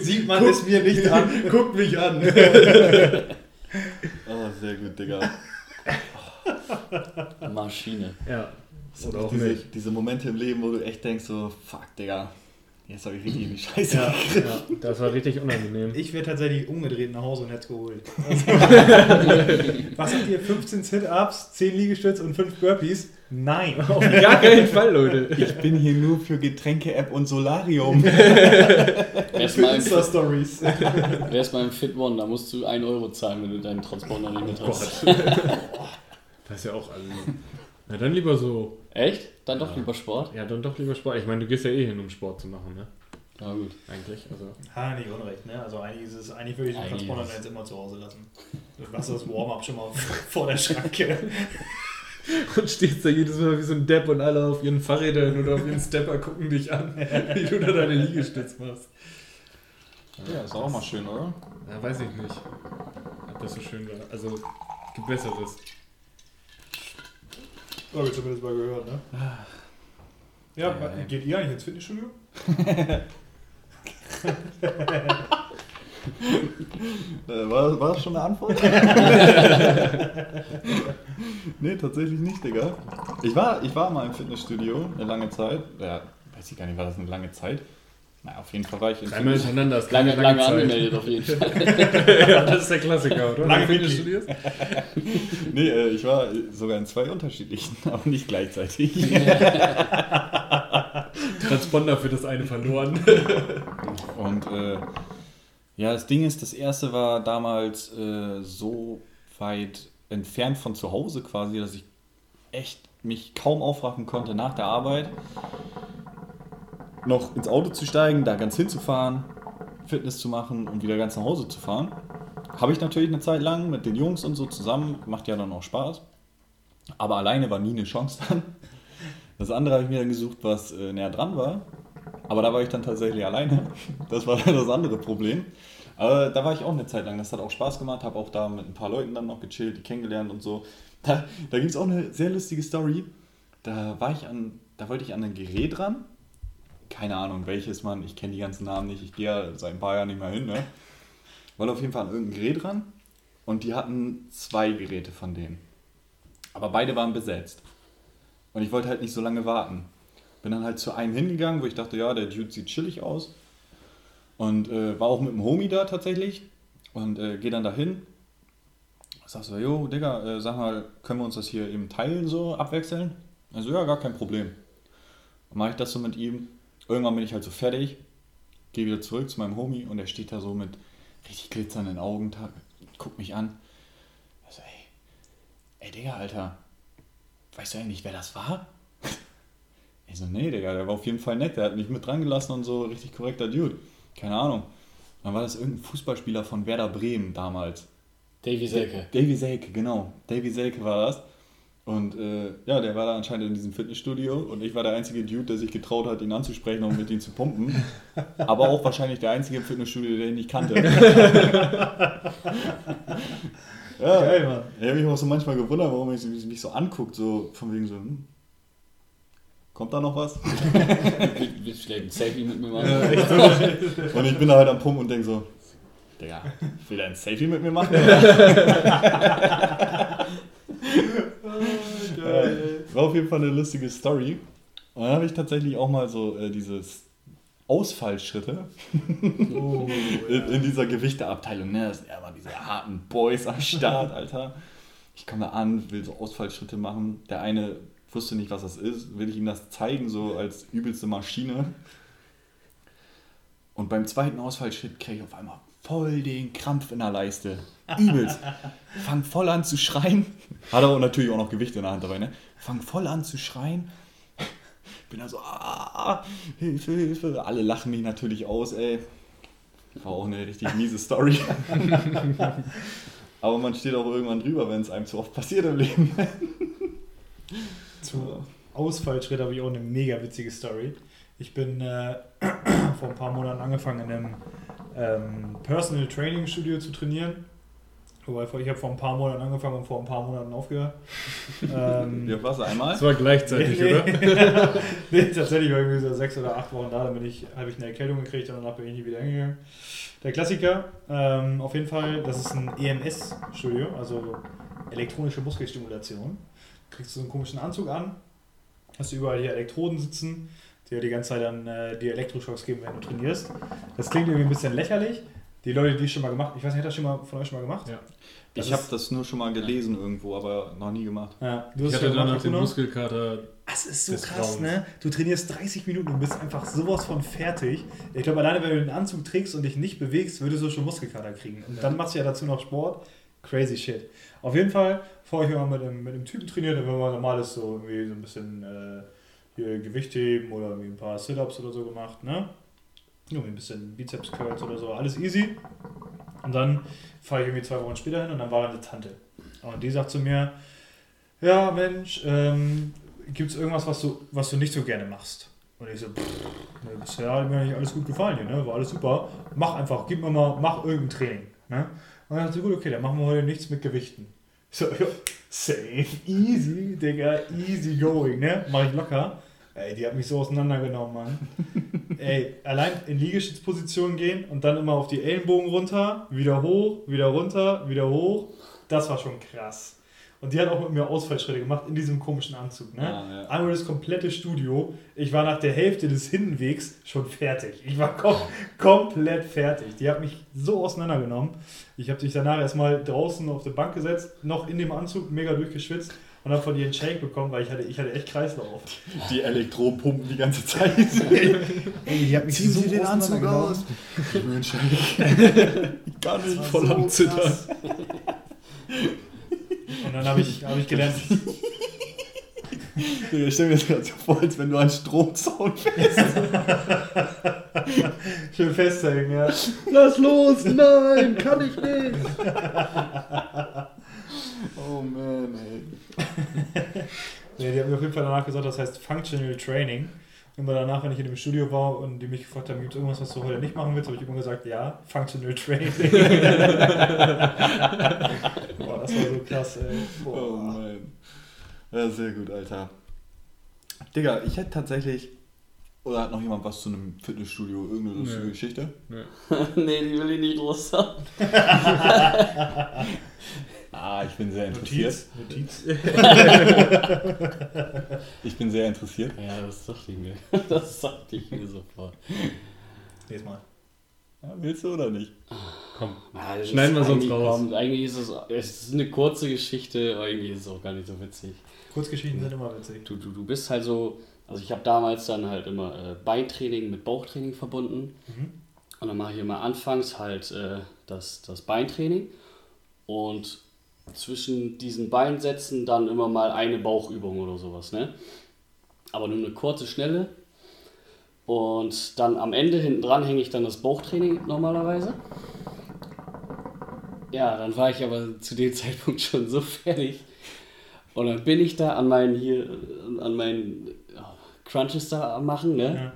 S3: Sieht man es mir nicht an. Guckt mich an. <laughs>
S2: Oh, sehr gut, Digga.
S5: Maschine.
S4: Ja.
S2: Das
S4: Oder auch
S2: diese,
S4: nicht.
S2: diese Momente im Leben, wo du echt denkst so, fuck, Digga, jetzt habe ich richtig in die <laughs> Scheiße
S4: Ja, ja, das war richtig unangenehm.
S3: Ich wäre tatsächlich umgedreht nach Hause und hätte es geholt. <laughs> Was habt ihr? 15 Sit-Ups, 10 Liegestütze und 5 Burpees? Nein. <laughs>
S4: Auf gar keinen Fall, Leute.
S2: Ich bin hier nur für Getränke-App und Solarium.
S3: Für Insta-Stories.
S5: wär's mal im Fit One, da musst du 1 Euro zahlen, wenn du deinen Transponder nicht mit hast.
S4: Das ist ja auch, also. Na dann lieber so.
S5: Echt? Dann doch lieber Sport?
S4: Ja, dann doch lieber Sport. Ich meine, du gehst ja eh hin, um Sport zu machen, ne?
S5: Ja, gut.
S4: Eigentlich. Also.
S3: Ha, nicht unrecht, ne? Also eigentlich ist es, eigentlich würde ich den Transponder jetzt immer zu Hause lassen. Du machst das Warm-up schon mal <laughs> vor der Schranke. <laughs>
S4: Und stehst da jedes Mal wie so ein Depp und alle auf ihren Fahrrädern oder auf ihren Stepper gucken dich an, <laughs> wie du da deine Liegestütz machst.
S2: Ja, ist auch mal schön, oder?
S4: Ja, weiß ich nicht, ob das so schön war. Also, gibt Besseres.
S3: Habe ich zumindest mal gehört, ne? Ja,
S2: Ja, ey.
S3: geht ihr eigentlich ins Fitnessstudio? <laughs>
S2: Äh, war, war das schon eine Antwort? <laughs> nee, tatsächlich nicht, Digga. Ich war, ich war mal im Fitnessstudio eine lange Zeit. Ja, weiß ich gar nicht, war das eine lange Zeit? Na, auf jeden Fall war ich im
S4: Dreimal
S2: Fitness.
S4: hintereinander ist
S5: Lange, lange,
S4: Zeit.
S5: angemeldet auf jeden Fall.
S4: ja, das ist der Klassiker, oder?
S3: Lange
S4: du studierst? <laughs>
S2: Nee, äh, ich war sogar in zwei unterschiedlichen, <laughs> aber nicht gleichzeitig. <laughs>
S4: Transponder für das eine verloren.
S2: Und äh, ja, das Ding ist, das erste war damals äh, so weit entfernt von zu Hause quasi, dass ich echt mich kaum aufraffen konnte nach der Arbeit noch ins Auto zu steigen, da ganz hinzufahren, Fitness zu machen und wieder ganz nach Hause zu fahren. Habe ich natürlich eine Zeit lang mit den Jungs und so zusammen, macht ja dann auch Spaß. Aber alleine war nie eine Chance dann. Das andere habe ich mir dann gesucht, was äh, näher dran war. Aber da war ich dann tatsächlich alleine. Das war das andere Problem. Aber da war ich auch eine Zeit lang. Das hat auch Spaß gemacht. Habe auch da mit ein paar Leuten dann noch gechillt, die kennengelernt und so. Da, da gibt es auch eine sehr lustige Story. Da war ich an, da wollte ich an ein Gerät ran. Keine Ahnung, welches man. Ich kenne die ganzen Namen nicht. Ich gehe ja seit ein paar Jahren nicht mehr hin. Ne? Wollte auf jeden Fall an irgendein Gerät ran. Und die hatten zwei Geräte von denen. Aber beide waren besetzt. Und ich wollte halt nicht so lange warten. Bin dann halt zu einem hingegangen, wo ich dachte, ja, der Dude sieht chillig aus. Und äh, war auch mit dem Homie da tatsächlich. Und äh, gehe dann dahin. Sag so, jo, Digga, äh, sag mal, können wir uns das hier eben teilen, so abwechseln? Also, ja, gar kein Problem. Dann mache ich das so mit ihm. Irgendwann bin ich halt so fertig. Gehe wieder zurück zu meinem Homie und er steht da so mit richtig glitzernden Augen, guckt mich an. Also, ey, ey, Digga, Alter, weißt du eigentlich, wer das war? <laughs> Ich so, nee, Digga, der war auf jeden Fall nett, der hat mich mit dran gelassen und so, richtig korrekter Dude. Keine Ahnung. Dann war das irgendein Fußballspieler von Werder Bremen damals.
S5: Davy Selke.
S2: Davy Selke, genau. Davy Selke war das. Und äh, ja, der war da anscheinend in diesem Fitnessstudio und ich war der einzige Dude, der sich getraut hat, ihn anzusprechen und mit ihm zu pumpen. Aber auch wahrscheinlich der einzige im Fitnessstudio, der ihn nicht kannte. <laughs> ja,
S3: Geil, Mann.
S2: ich habe mich auch so manchmal gewundert, warum er mich, mich so anguckt, so von wegen so, hm, kommt da noch was?
S5: Du vielleicht ein Selfie mit mir machen?
S2: Und ich bin da halt am Pumpen und denke so, Digga, will der ein Selfie mit mir machen? <laughs> War auf jeden Fall eine lustige Story. Und dann habe ich tatsächlich auch mal so äh, dieses Ausfallschritte
S3: Oh, <laughs>
S2: in, in dieser Gewichteabteilung. Ne? Das sind ja immer diese harten Boys am Start, <laughs> Alter. Ich komme da an, will so Ausfallschritte machen. Der eine wusste nicht, was das ist. Will ich ihm das zeigen, so als übelste Maschine. Und beim zweiten Ausfallschritt kriege ich auf einmal voll den Krampf in der Leiste. Übelst. <laughs> Fang voll an zu schreien. Hat aber natürlich auch noch Gewicht in der Hand dabei, ne? Fang voll an zu schreien. Bin da so, ah, Hilfe, Hilfe. Alle lachen mich natürlich aus, ey. War auch eine richtig miese Story. <laughs> aber man steht auch irgendwann drüber, wenn es einem zu oft passiert im Leben.
S3: Zu Ausfallschritt habe ich auch eine mega witzige Story. Ich bin äh, <clears throat> vor ein paar Monaten angefangen, in einem ähm, Personal Training Studio zu trainieren. Wobei, ich habe vor ein paar Monaten angefangen und vor ein paar Monaten aufgehört. <laughs> ähm,
S2: Ja, was einmal?
S4: Das war gleichzeitig,
S3: nee,
S4: oder? <laughs>
S3: nee, tatsächlich war irgendwie so sechs oder acht Wochen da, dann bin ich, habe ich eine Erkältung gekriegt und danach bin ich nie wieder hingegangen. Der Klassiker, ähm, auf jeden Fall, das ist ein EMS-Studio, also elektronische Muskelstimulation. Kriegst du so einen komischen Anzug an, hast du überall hier Elektroden sitzen, die dir die ganze Zeit dann äh, die Elektroschocks geben, wenn du trainierst. Das klingt irgendwie ein bisschen lächerlich. Die Leute, die es schon mal gemacht ich weiß nicht, hat das schon mal von euch schon mal gemacht?
S4: Ja.
S3: Das
S2: Ich habe das nur schon mal gelesen irgendwo, aber noch nie gemacht.
S3: Ja, du
S4: Ich
S3: hast
S4: hatte
S3: schon
S4: danach den? Muskelkater.
S3: Das ist so
S4: des
S3: krass,
S4: Grauens.
S3: ne? Du trainierst 30 Minuten und bist einfach sowas von fertig. Ich glaube, alleine wenn du den Anzug trägst und dich nicht bewegst, würdest du schon Muskelkater kriegen. Und dann machst du ja dazu noch Sport. Crazy shit. Auf jeden Fall, vorher ich mal mit einem, mit einem Typen trainiert, haben wir normales so irgendwie so ein bisschen äh, hier Gewichtheben oder irgendwie ein paar Sit-Ups oder so gemacht, ne? Irgendwie ein bisschen Bizeps-Curls oder so, alles easy. Und dann fahre ich irgendwie zwei Wochen später hin und dann war da eine Tante. Und die sagt zu mir, ja Mensch, ähm, gibt es irgendwas, was du, was du nicht so gerne machst? Und ich so, pff, bisher hat mir eigentlich alles gut gefallen hier, ne? war alles super. Mach einfach, gib mir mal, mach irgendein Training. Ne? Und dann dachte ich, gut, okay, dann machen wir heute nichts mit Gewichten. Ich so, <laughs> ja, safe, easy, Digga, easy going, ne? Mach ich locker. Ey, die hat mich so auseinandergenommen, Mann. <laughs> Ey, allein in Liegestützposition gehen und dann immer auf die Ellenbogen runter, wieder hoch, wieder runter, wieder hoch. Das war schon krass. Und die hat auch mit mir Ausfallschritte gemacht in diesem komischen Anzug. Ne?
S2: Ah, ja.
S3: Einmal das komplette Studio. Ich war nach der Hälfte des Hinwegs schon fertig. Ich war kom komplett fertig. Die hat mich so auseinandergenommen. Ich habe dich danach erstmal draußen auf die Bank gesetzt, noch in dem Anzug, mega durchgeschwitzt und habe von ihr einen Shake bekommen, weil ich hatte, ich hatte echt Kreislauf.
S2: Die Elektroden pumpen die ganze Zeit.
S3: Ey, hat mich
S2: Ziehen Sie den Anzug aus. Gib mir einen Shake. <laughs> Ich kann nicht.
S3: Das
S4: Voll
S3: war
S4: am Zittern.
S3: Und dann habe ich, hab ich gelernt,
S2: Ich stell mir das gerade so vor, als wenn du einen Stromzaun fährst. <laughs>
S3: schön festhängen, ja.
S4: Lass los! Nein, kann ich nicht! <laughs>
S2: Oh man, ey. <laughs>
S3: Nee, die haben mir auf jeden Fall danach gesagt, das heißt Functional Training. Immer danach, wenn ich in dem Studio war und die mich gefragt haben, gibt es irgendwas, was du heute nicht machen willst, habe ich immer gesagt, ja, Functional Training. <laughs> Boah, das war so krass, ey.
S2: Oh
S3: Boah.
S2: man. Ja, sehr gut, Alter. Digga, ich hätte tatsächlich. Oder hat noch jemand was zu einem Fitnessstudio? Irgendeine lustige
S4: Nö.
S2: Geschichte? <laughs>
S5: nee, die will ich nicht los haben.
S2: Ah, ich bin sehr interessiert.
S3: Notiz, Notiz. <laughs>
S2: Ich bin sehr interessiert.
S5: Ja, das dachte ich mir. <laughs> Das dachte ich mir sofort.
S3: Nächstes Mal.
S2: Ja, willst du oder nicht?
S4: Komm.
S5: Ah, das
S4: Schneiden wir sonst
S5: eigentlich-
S4: raus.
S5: komm, eigentlich ist es, es ist eine kurze Geschichte, aber irgendwie ist es auch gar nicht so witzig.
S3: Kurzgeschichten sind immer witzig.
S5: Du, du, du bist halt so, also ich habe damals dann halt immer äh, Beintraining mit Bauchtraining verbunden.
S3: Mhm.
S5: Und dann mache ich immer anfangs halt äh, das, das Beintraining und zwischen diesen Beinsätzen dann immer mal eine Bauchübung oder sowas, ne? aber nur eine kurze, schnelle. Und dann am Ende hinten dran hänge ich dann das Bauchtraining normalerweise. Ja, dann war ich aber zu dem <laughs> Zeitpunkt schon so fertig. Und dann bin ich da an meinen hier, an meinen Crunches da am machen, ne?
S3: Ja.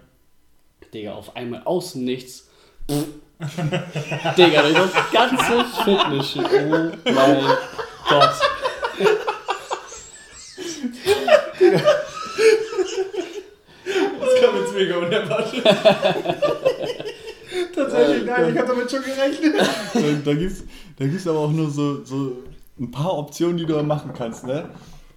S5: Digga, auf einmal außen nichts. Digga, das ganze Fitness. Oh mein Gott.
S3: Das kam jetzt mega unerwartet. Tatsächlich, nein, ich habe damit schon gerechnet.
S2: Da, da gibt es da gibt's aber auch nur so, so ein paar Optionen, die du da machen kannst, ne?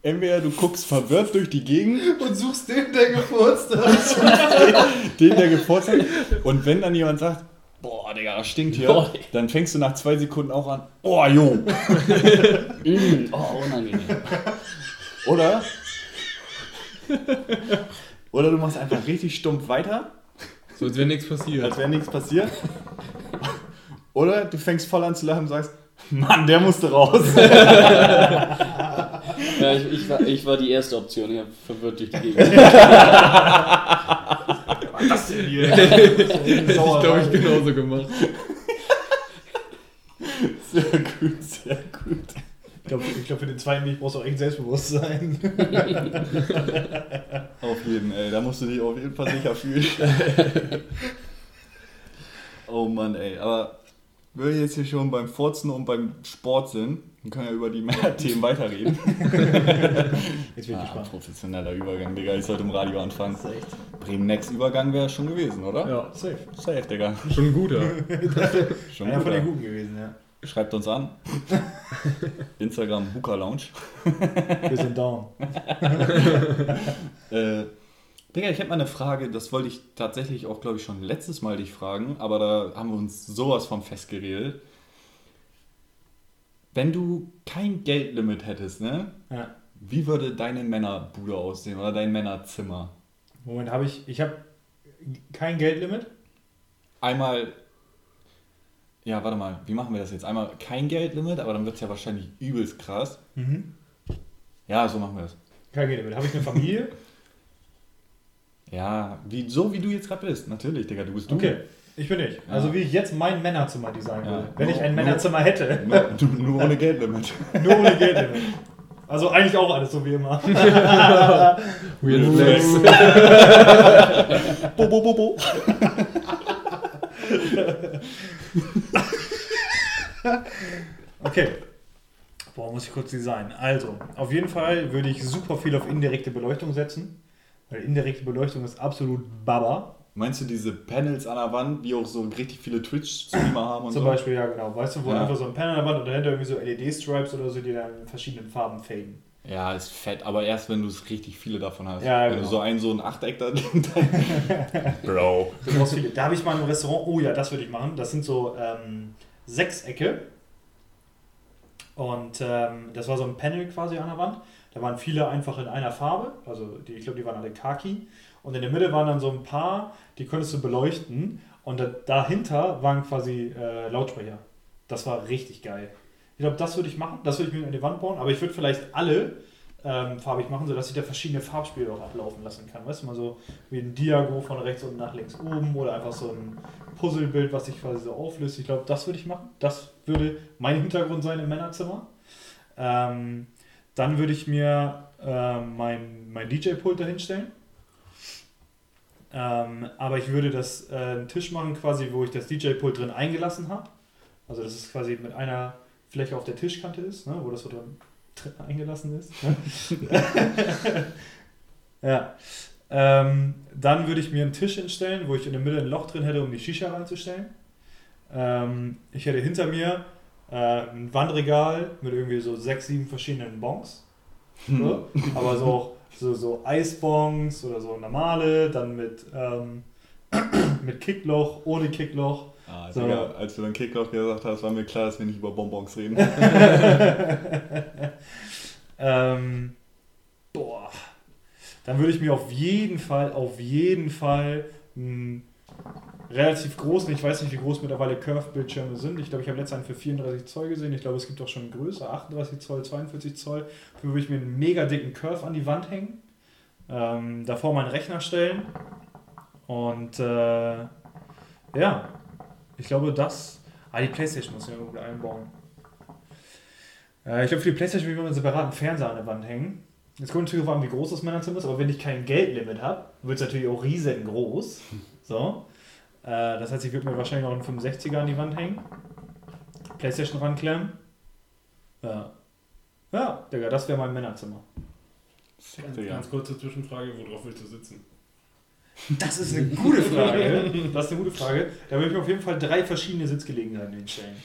S2: Entweder du guckst verwirrt durch die Gegend,
S3: Und suchst den, der gefurzt hat. <laughs>
S2: den, der gefurzt hat, und wenn dann jemand sagt, boah, Digga, das stinkt hier,
S5: Boah,
S2: dann fängst du nach zwei Sekunden auch an, oh, jo. <laughs>
S5: Mm, oh, unangenehm.
S2: Oder? Oder du machst einfach richtig stumpf weiter,
S4: So als wäre nichts passiert.
S2: als wäre nichts passiert. Oder du fängst voll an zu lachen und sagst, Mann, der musste raus. <laughs>
S5: Ja, ich, ich, war, ich war die erste Option, ich habe verwirrt durch die Gegend. <laughs>
S3: Was denn hier? <laughs>
S4: Hätte ich, glaube ich, genauso gemacht. <laughs>
S2: Sehr gut, sehr gut.
S3: Ich glaube, ich glaub, für den zweiten Weg brauchst du auch echt Selbstbewusstsein. <laughs>
S2: Auf jeden, ey, da musst du dich auf jeden Fall sicher fühlen. oh Mann, ey, aber wenn wir jetzt hier schon beim Furzen und beim Sport sind, dann können wir über die Themen weiterreden.
S3: Jetzt bin ich
S2: Ah,
S3: gespannt.
S2: professioneller Übergang, Digga, ich sollte im Radio anfangen.
S3: Das ist echt.
S2: Bremen-Next-Übergang wäre schon gewesen, oder?
S4: Ja,
S3: Safe.
S2: Safe, Digga.
S4: schon ein guter. <laughs>
S2: Schon
S3: Einer
S2: gut,
S3: von den Guten gewesen, ja.
S2: Schreibt uns an. <laughs> Instagram Hooker Lounge. <laughs>
S3: Wir sind down.
S2: Äh, Digga, ich habe mal eine Frage, das wollte ich tatsächlich auch, glaube ich, schon letztes Mal dich fragen, aber da haben wir uns sowas von festgeredet. Wenn du kein Geldlimit hättest, ne?
S3: Ja.
S2: Wie würde deine Männerbude aussehen oder dein Männerzimmer?
S3: Moment, habe ich. Ich habe kein Geldlimit.
S2: Einmal, ja, warte mal, wie machen wir das jetzt? Einmal kein Geldlimit, aber dann wird es ja wahrscheinlich übelst krass.
S3: Mhm.
S2: Ja, so machen wir das.
S3: Kein Geldlimit. Habe ich eine Familie? <laughs>
S2: Ja, wie, so wie du jetzt gerade bist, natürlich, Digga, du bist du.
S3: Okay. Ich bin ich.
S2: Ja.
S3: Also wie ich jetzt mein Männerzimmer designen
S2: Ja.
S3: würde. Wenn
S2: Nur-
S3: ich ein
S2: nur-
S3: Männerzimmer hätte.
S2: Nur, nur, <laughs> nur ohne Geldlimit.
S3: Nur ohne Geldlimit. Also eigentlich auch alles so wie immer. <laughs>
S4: Weird Flex. <laughs>
S2: Bo, bo, bo, bo.
S3: Okay. Boah, muss ich kurz designen. Also, auf jeden Fall würde ich super viel auf indirekte Beleuchtung setzen. Weil indirekte Beleuchtung ist absolut Baba.
S2: Meinst du diese Panels an der Wand, die auch so richtig viele Twitch-Streamer <clears throat> haben und
S3: Zum
S2: so?
S3: Beispiel, ja genau. Weißt du, wo
S2: Ja.
S3: einfach so ein Panel an der Wand und dahinter irgendwie so LED-Stripes oder so, die dann in verschiedenen Farben faden.
S2: Ja, ist fett, aber erst wenn du es richtig viele davon hast.
S3: Ja,
S2: wenn
S3: genau.
S2: du so ein, so ein Achteck da <laughs> <laughs> Bro.
S3: Du brauchst viele. Da habe ich mal im Restaurant, oh ja, das würde ich machen. Das sind so ähm, Sechsecke. Und ähm, das war so ein Panel quasi an der Wand. Da waren viele einfach in einer Farbe. Also die, ich glaube, die waren alle Khaki. Und in der Mitte waren dann so ein paar, die konntest du beleuchten. Und da, dahinter waren quasi äh, Lautsprecher. Das war richtig geil. Ich glaube, das würde ich machen. Das würde ich mir an die Wand bauen. Aber ich würde vielleicht alle ähm, farbig machen, sodass ich da verschiedene Farbspiele auch ablaufen lassen kann. Weißt du, mal so wie ein Diago von rechts unten nach links oben oder einfach so ein Puzzlebild, was sich quasi so auflöst. Ich glaube, das würde ich machen. Das würde mein Hintergrund sein im Männerzimmer. Ähm, dann würde ich mir ähm, mein, mein DJ-Pult dahinstellen. Ähm, aber ich würde das äh, einen Tisch machen, quasi, wo ich das DJ-Pult drin eingelassen habe. Also, dass es quasi mit einer Fläche auf der Tischkante ist, ne, wo das so drin drin eingelassen ist. Ne? <laughs> ja. Ähm, dann würde ich mir einen Tisch hinstellen, wo ich in der Mitte ein Loch drin hätte, um die Shisha reinzustellen. Ähm, ich hätte hinter mir äh, ein Wandregal mit irgendwie so sechs, sieben verschiedenen Bongs. So. Aber so auch so, so Eisbongs oder so normale, dann mit, ähm, <clears throat> mit Kickloch, ohne Kickloch.
S2: Ah,
S3: So.
S2: Digga, als du dann Kickoff gesagt hast, war mir klar, dass wir nicht über Bonbons reden. <laughs>
S3: ähm, boah. Dann würde ich mir auf jeden Fall, auf jeden Fall einen relativ großen, ich weiß nicht, wie groß mittlerweile Curve-Bildschirme sind. Ich glaube, ich habe letztes einen für 34 Zoll gesehen. Ich glaube, es gibt auch schon größer, 38 Zoll, 42 Zoll. Dafür würde ich mir einen mega dicken Curve an die Wand hängen. Ähm, davor meinen Rechner stellen. Und äh, ja, ich glaube, das. Ah, die Playstation muss ich irgendwo einbauen. Äh, ich glaube, für die Playstation will ich mal einen separaten Fernseher an der Wand hängen. Jetzt kommt natürlich darauf an, wie groß das Männerzimmer ist, aber wenn ich kein Geldlimit habe, wird es natürlich auch riesengroß. So. Äh, das heißt, ich würde mir wahrscheinlich noch einen 65er an die Wand hängen. Playstation ranklemmen. Ja. Ja, Digga, das wäre mein Männerzimmer.
S2: Digga.
S4: Ganz kurze Zwischenfrage, worauf willst du sitzen?
S3: Das ist eine gute Frage. <laughs> Das ist eine gute Frage. Da würde ich mir auf jeden Fall drei verschiedene Sitzgelegenheiten hinstellen.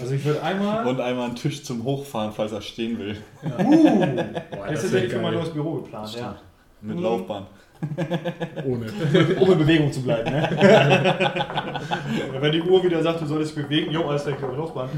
S3: Also ich würde einmal.
S2: Und einmal einen Tisch zum Hochfahren, falls er stehen will.
S3: Uh,
S4: Boah,
S3: jetzt ist tatsächlich für mein neues Büro geplant, ja.
S2: Mit. Laufbahn.
S4: Ohne. <laughs>
S3: Um in Bewegung zu bleiben, ne? <laughs> Wenn die Uhr wieder sagt, du solltest dich bewegen, jo, alles weg, Laufbahn.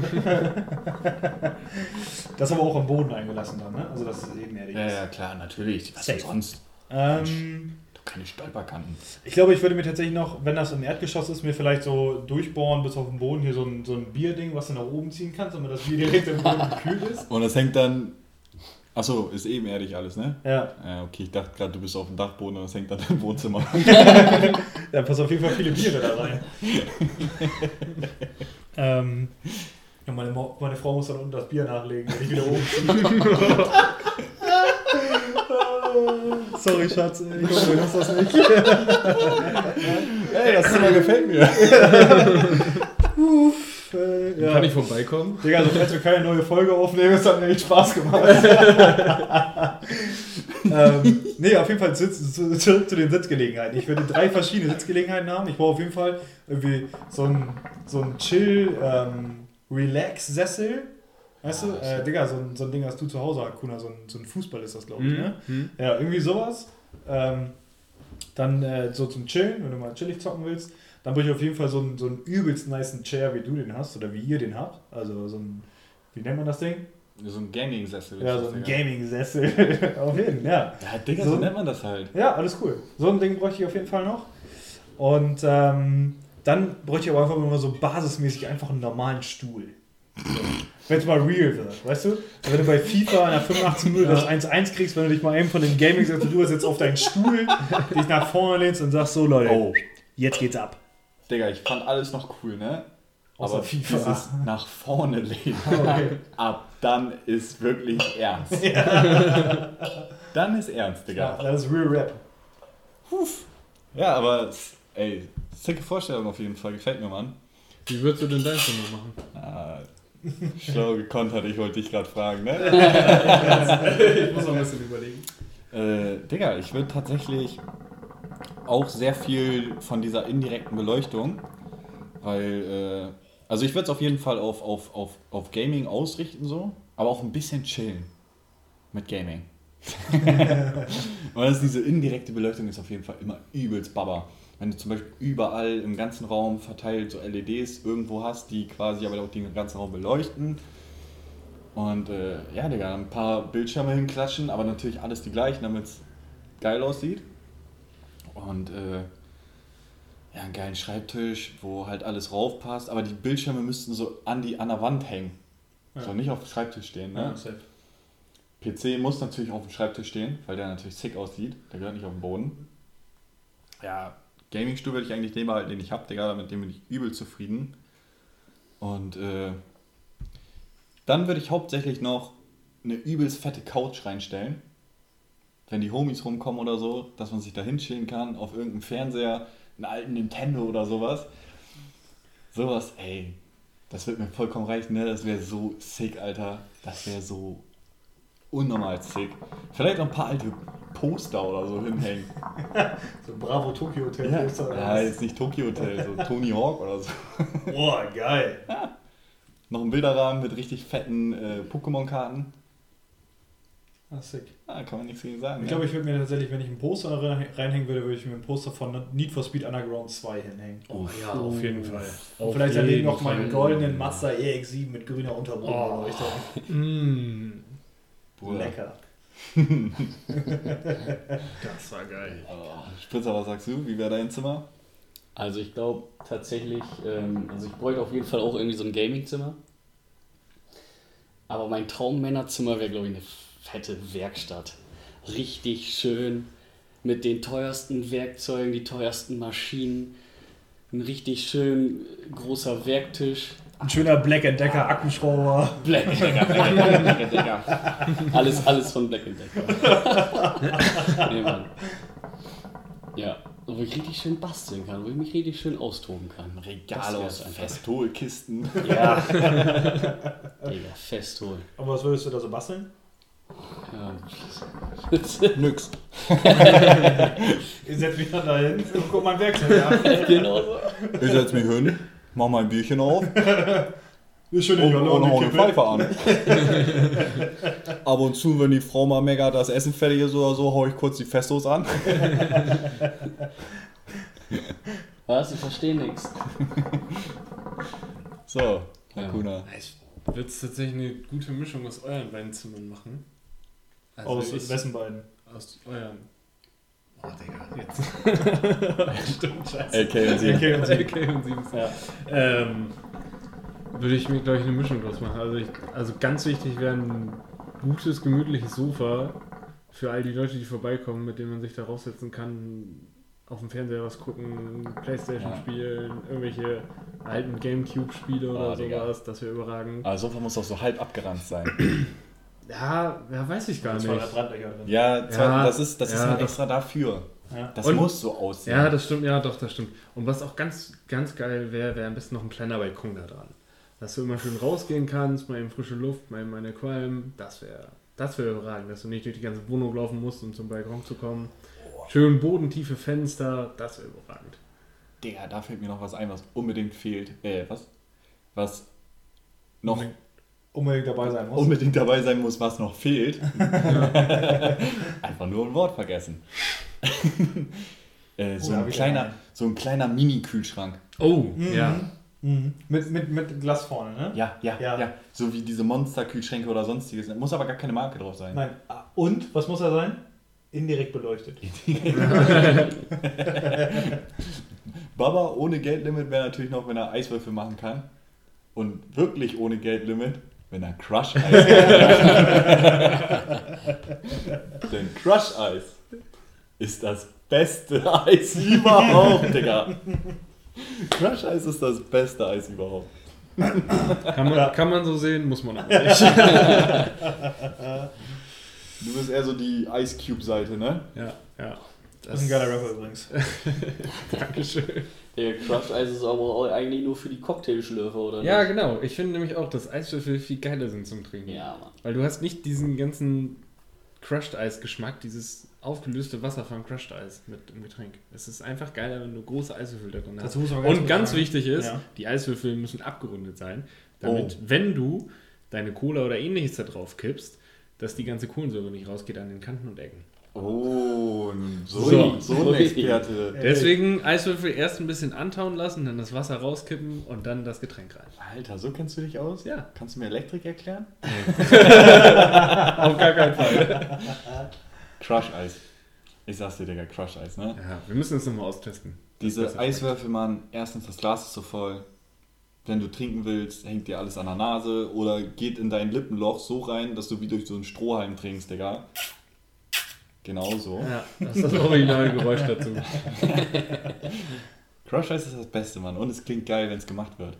S3: Das aber auch am Boden eingelassen dann, ne? Also das ist ebenerdig.
S2: Ja, ja, klar, natürlich. Was denn sonst?
S3: Ähm,
S2: keine Stolperkanten.
S3: ich glaube, ich würde mir tatsächlich noch, wenn das im Erdgeschoss ist, mir vielleicht so durchbohren bis auf den Boden hier so ein, so ein Bierding, was du nach oben ziehen kannst, damit das Bier direkt im Boden gekühlt ist.
S2: Und das hängt dann. Achso, ist ebenerdig alles, ne?
S3: Ja,
S2: Ja, okay, ich dachte gerade, du bist auf dem Dachboden und das hängt dann im Wohnzimmer. <laughs>
S3: da passen auf jeden Fall viele Biere da rein. <laughs> ähm, ja, meine, meine Frau muss dann unten das Bier nachlegen, wenn ich wieder oben ziehe. <laughs> Sorry, Schatz, ich hoffe, du hörst das nicht.
S2: Ey, das Zimmer gefällt mir.
S3: Uff, äh, ja.
S4: Kann ich vorbeikommen?
S3: Digga, also falls wir keine neue Folge aufnehmen, es hat mir echt Spaß gemacht. <laughs> ähm, nee, auf jeden Fall Sitz, zu- zurück zu den Sitzgelegenheiten. Ich würde drei verschiedene Sitzgelegenheiten haben. Ich brauche auf jeden Fall irgendwie so ein, so ein Chill, ähm, Relax-Sessel. Weißt du? Äh, Digga, so ein, so ein Ding hast du zu Hause, Akuna. So ein, so ein Fußball ist das, glaube ich, ne?
S4: Hm?
S3: Ja, irgendwie sowas. Ähm, dann äh, so zum Chillen, wenn du mal chillig zocken willst. Dann brauche ich auf jeden Fall so einen, so einen übelst niceen Chair, wie du den hast oder wie ihr den habt. Also so ein, wie nennt man das Ding?
S2: So ein Gaming-Sessel.
S3: Ja, so ein. Gaming-Sessel. <laughs> auf jeden Fall, ja.
S2: Ja, Digga,
S3: So-
S2: so nennt man das halt.
S3: Ja, alles cool. So ein Ding bräuchte ich auf jeden Fall noch. Und ähm, dann bräuchte ich aber einfach mal so basismäßig einfach einen normalen Stuhl. Wenn es mal real wird, weißt du? Wenn du bei FIFA der 85 Minute das 1-1 kriegst, wenn du dich mal eben von dem Gaming sagst, du hast jetzt auf deinen Stuhl, <laughs> dich nach vorne lehnst und sagst so, Leute,
S2: Oh,
S3: jetzt geht's ab.
S2: Digga, ich fand alles noch cool, ne?
S3: Außer
S2: Aber
S3: FIFA.
S2: dieses nach vorne lehnen, <laughs>
S3: Okay.
S2: ab dann ist wirklich ernst. <laughs> Dann ist ernst,
S3: Ja,
S2: Digga.
S3: das ist Real Rap.
S2: Ja, aber ey, sicke Vorstellung auf jeden Fall, gefällt mir, Mann.
S4: Wie würdest du denn dein Zimmer machen?
S2: Ah, schlau gekontert, ich wollte dich gerade fragen, ne? <laughs>
S4: ich muss noch ein bisschen überlegen.
S2: Äh, Digga, ich würde tatsächlich auch sehr viel von dieser indirekten Beleuchtung, weil, äh, also ich würde es auf jeden Fall auf, auf, auf, auf Gaming ausrichten so, aber auch ein bisschen chillen mit Gaming. <laughs> Ist diese indirekte Beleuchtung ist auf jeden Fall immer übelst Baba. Wenn du zum Beispiel überall im ganzen Raum verteilt so LEDs irgendwo hast, die quasi aber auch den ganzen Raum beleuchten. Und äh, ja, Digga, ein paar Bildschirme hinklatschen, aber natürlich alles die gleichen, damit es geil aussieht. Und äh, ja, einen geilen Schreibtisch, wo halt alles raufpasst, aber die Bildschirme müssten so an, die, an der Wand hängen.
S3: Ja.
S2: So nicht auf dem Schreibtisch stehen, ne?
S3: Ja, safe.
S2: PC muss natürlich auf dem Schreibtisch stehen, weil der natürlich sick aussieht. Der gehört nicht auf den Boden. Ja, Gaming-Stuhl würde ich eigentlich den behalten, den ich habe, Digga, mit dem bin ich übel zufrieden. Und äh, dann würde ich hauptsächlich noch eine übelst fette Couch reinstellen. Wenn die Homies rumkommen oder so, dass man sich da hinchillen kann, auf irgendeinem Fernseher, einen alten Nintendo oder sowas. Sowas, ey, das wird mir vollkommen reichen, ne? Das wäre so sick, Alter. Das wäre so unnormal sick. Vielleicht noch ein paar alte Poster oder so hinhängen. <laughs>
S3: So Bravo Tokyo Hotel.
S2: Ja,
S3: Poster
S2: ja jetzt nicht Tokyo Hotel, so <laughs> Tony Hawk oder so.
S3: Boah, geil. <laughs>
S2: Noch ein Bilderrahmen mit richtig fetten äh, Pokémon-Karten.
S3: Ah, sick.
S2: Ah, kann man nichts gegen sagen.
S3: Ich glaube, ich würde mir tatsächlich, wenn ich ein Poster rein- reinhängen würde, würde ich mir ein Poster von Need for Speed Underground 2 hinhängen.
S4: Oh ja, auf jeden Fall.
S3: Und
S4: Auf
S3: vielleicht daneben noch meinen goldenen Mazda EX7 mit grüner Unterbodenbeleuchtung.
S4: Mm,
S2: Bruder.
S3: Lecker. <laughs>
S4: das war geil.
S2: Oh, Spritzer, was sagst du? Wie wäre dein Zimmer?
S5: Also ich glaube tatsächlich, ähm, also ich bräuchte auf jeden Fall auch irgendwie so ein Gaming-Zimmer. Aber mein Traummännerzimmer wäre, glaube ich, eine fette Werkstatt. Richtig schön. mit den teuersten Werkzeugen, die teuersten Maschinen, ein richtig schön großer Werktisch.
S3: Ein schöner Black Decker Aktenschrauber.
S5: Black Decker, Black Decker, Black Decker. Alles, alles von Black Decker. nee, Mann. Ja, wo ich richtig schön basteln kann, wo ich mich richtig schön austoben kann.
S2: Regal aus
S5: einfach.
S2: Festolkisten.
S5: Ja. <laughs> Digga, fest holen.
S3: Aber was würdest du da so basteln?
S5: Ja.
S2: Nix.
S3: Ich setz mich dann da hin und guck mein Werkzeug an. <laughs>
S5: genau so.
S2: Ich setz mich hin, mach mal ein Bierchen auf <laughs>
S3: Ist schon
S2: und, und hau
S3: die
S2: eine. Pfeife an. <laughs> Ab und zu, wenn die Frau mal meckert, das Essen fertig ist oder so, hau ich kurz die Festos an.
S5: Was? Ich verstehe nichts.
S2: So,
S5: Ja.
S2: Hakuna.
S4: Ich würde es tatsächlich eine gute Mischung aus euren beiden Zimmern machen. Also
S3: Aus
S4: ich-
S3: wessen beiden?
S4: Aus euren. Oh, Digga, jetzt. <laughs> Stimmt, scheiße.
S2: LK und sie.
S3: Okay, und sie.
S4: LK und 7.
S5: Ja.
S4: Ähm, würde ich mir, glaube ich, eine Mischung draus machen. Also, ich, also ganz wichtig wäre ein gutes, gemütliches Sofa für all die Leute, die vorbeikommen, mit denen man sich da raussetzen kann, auf dem Fernseher was gucken, Playstation
S2: Ja.
S4: spielen, irgendwelche alten Gamecube-Spiele oder
S2: Oh, Digga.
S4: sowas, das wäre überragend.
S2: Aber Sofa muss doch so halb abgeranzt sein. <clears throat>
S4: Ja, ja, weiß ich gar
S3: Das war der
S4: nicht.
S3: Brandlöcher drin.
S2: Ja, zwar,
S4: Ja,
S2: das ist, das ist
S4: ja,
S2: halt
S4: das-
S2: extra dafür.
S3: Ja.
S2: Das
S4: Und-
S2: muss so aussehen.
S4: Ja, das stimmt, ja, doch, das stimmt. Und was auch ganz, ganz geil wäre, wäre am besten noch ein kleiner Balkon da dran. Dass du immer schön rausgehen kannst, mal in frische Luft, mal in meine Qualm. Das wäre das wäre überragend, dass du nicht durch die ganze Wohnung laufen musst, um zum Balkon zu kommen. Schön bodentiefe Fenster, das wäre überragend.
S2: Digga, da fällt mir noch was ein, was unbedingt fehlt. Äh, was? Was noch
S3: Unbedingt. Unbedingt dabei sein muss.
S2: unbedingt dabei sein muss, was noch fehlt. <laughs> Einfach nur ein Wort vergessen. äh, so,
S3: Oh,
S2: ein kleiner,
S3: einen.
S2: so ein kleiner Mini-Kühlschrank.
S4: Oh,
S3: Mhm.
S4: ja.
S3: Mhm. Mit, mit, mit Glas vorne, ne?
S2: Ja, ja,
S3: Ja.
S2: ja, So wie diese Monster-Kühlschränke oder sonstiges. Muss aber gar keine Marke drauf sein.
S3: Nein. Ah, Und, was muss er sein? Indirekt beleuchtet. <laughs>
S2: Baba ohne Geldlimit wäre natürlich noch, wenn er Eiswürfel machen kann. Und wirklich ohne Geldlimit, wenn er Crush-Eis. Denn Crush-Eis ist das beste Eis überhaupt, Digga. Crush-Eis ist das beste Eis überhaupt.
S4: Kann man, kann man so sehen, muss man aber <laughs> nicht.
S2: Du bist eher so die Ice Cube-Seite, ne?
S4: ja, ja.
S3: Das ist ein geiler Rapper übrigens. <laughs>
S4: Dankeschön.
S5: Der Crush Eis ist aber auch eigentlich nur für die Cocktailschlürfer, oder
S4: Ja,
S5: nicht?
S4: genau. Ich finde nämlich auch, dass Eiswürfel viel geiler sind zum Trinken.
S5: Ja, Mann.
S4: Weil du hast nicht diesen ganzen Crushed Eis Geschmack, dieses aufgelöste Wasser vom Crushed Eis mit im Getränk. Es ist einfach geiler, wenn du große Eiswürfel da drin hast.
S3: Ganz
S4: Und ganz
S3: sagen-
S4: wichtig ist,
S3: Ja.
S4: die Eiswürfel müssen abgerundet sein, damit,
S2: Oh.
S4: wenn du deine Cola oder ähnliches da drauf kippst, dass die ganze Kohlensäure nicht rausgeht an den Kanten und Ecken.
S2: Oh, so,
S4: So.
S2: so, ein Experte. <laughs>
S4: Deswegen Eiswürfel erst ein bisschen antauen lassen, dann das Wasser rauskippen und dann das Getränk rein.
S2: Alter, so kennst du dich aus?
S4: Ja.
S2: Kannst du mir Elektrik erklären? <laughs>
S4: Auf gar keinen Fall. <laughs>
S2: Crush-Eis. Ich sag's dir, Digga, Crush-Eis, ne?
S4: Ja, wir müssen es nochmal austesten.
S2: Diese Eiswürfel, Mann, erstens, das Glas ist so voll. Wenn du trinken willst, hängt dir alles an der Nase oder geht in dein Lippenloch so rein, dass du wie durch so einen Strohhalm trinkst, Digga. Genau so.
S4: Ja, das ist das originale Geräusch dazu. <laughs>
S2: Crush Eis ist das Beste, Mann. Und es klingt geil, wenn es gemacht wird.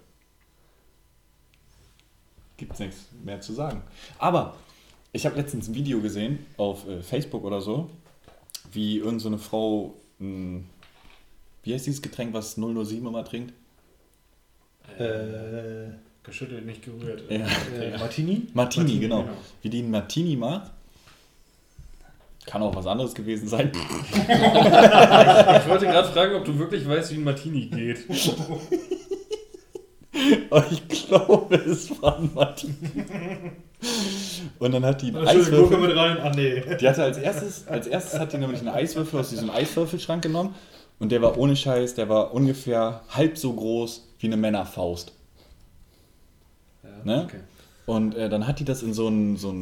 S2: Gibt's nichts mehr zu sagen. Aber ich habe letztens ein Video gesehen auf äh, Facebook oder so, wie irgendeine so eine Frau, mh, wie heißt dieses Getränk, was 007 immer trinkt?
S3: Äh,
S4: Geschüttelt, nicht gerührt.
S2: Ja.
S3: äh, Martini?
S2: Martini,
S4: Martini,
S2: genau.
S4: genau.
S2: Wie die einen Martini macht. Kann auch was anderes gewesen sein. <laughs>
S4: Ich wollte gerade fragen, ob du wirklich weißt, wie ein Martini geht. <laughs>
S2: Ich glaube, es war ein Martini. Und dann hat die einen Eiswürfel.
S3: mit rein. Ah, nee.
S2: Die hatte als erstes, als erstes hat die nämlich einen Eiswürfel aus diesem Eiswürfelschrank genommen. Und der war ohne Scheiß, der war ungefähr halb so groß wie eine Männerfaust.
S4: Ja,
S2: Ne?
S4: okay.
S2: Und äh, dann hat die das in so ein, so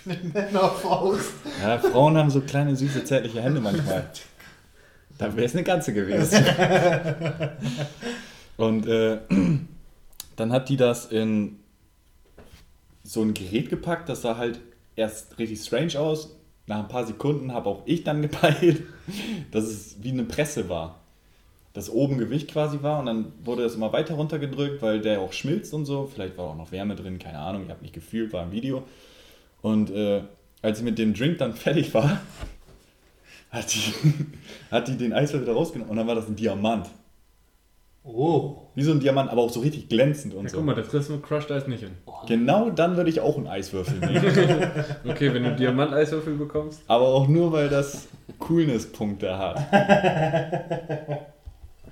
S2: <laughs> ein.
S3: Männerfaust.
S2: Ja, Frauen haben so kleine, süße, zärtliche Hände manchmal. Da wäre es eine ganze gewesen. <laughs> Und äh, dann hat die das in so ein Gerät gepackt, das sah halt erst richtig strange aus. nach ein paar Sekunden habe auch ich dann gepeilt, <laughs> dass es wie eine Presse war. Dass oben Gewicht quasi war und dann wurde das immer weiter runtergedrückt, weil der auch schmilzt und so. Vielleicht war auch noch Wärme drin, keine Ahnung, ich habe nicht gefühlt, war im Video. Und äh, als ich mit dem Drink dann <laughs> fertig war, hat die, <laughs> hat die den Eiswürfel wieder rausgenommen und dann war das ein Diamant.
S3: Oh.
S2: Wie so ein Diamant, aber auch so richtig glänzend und
S4: Ja,
S2: so.
S4: guck mal, da frisst man Crushed Eis nicht hin.
S2: Genau dann würde ich auch einen Eiswürfel <laughs> nehmen.
S4: Okay, wenn du Diamant-Eiswürfel bekommst.
S2: aber auch nur, weil das Coolness-Punkte hat.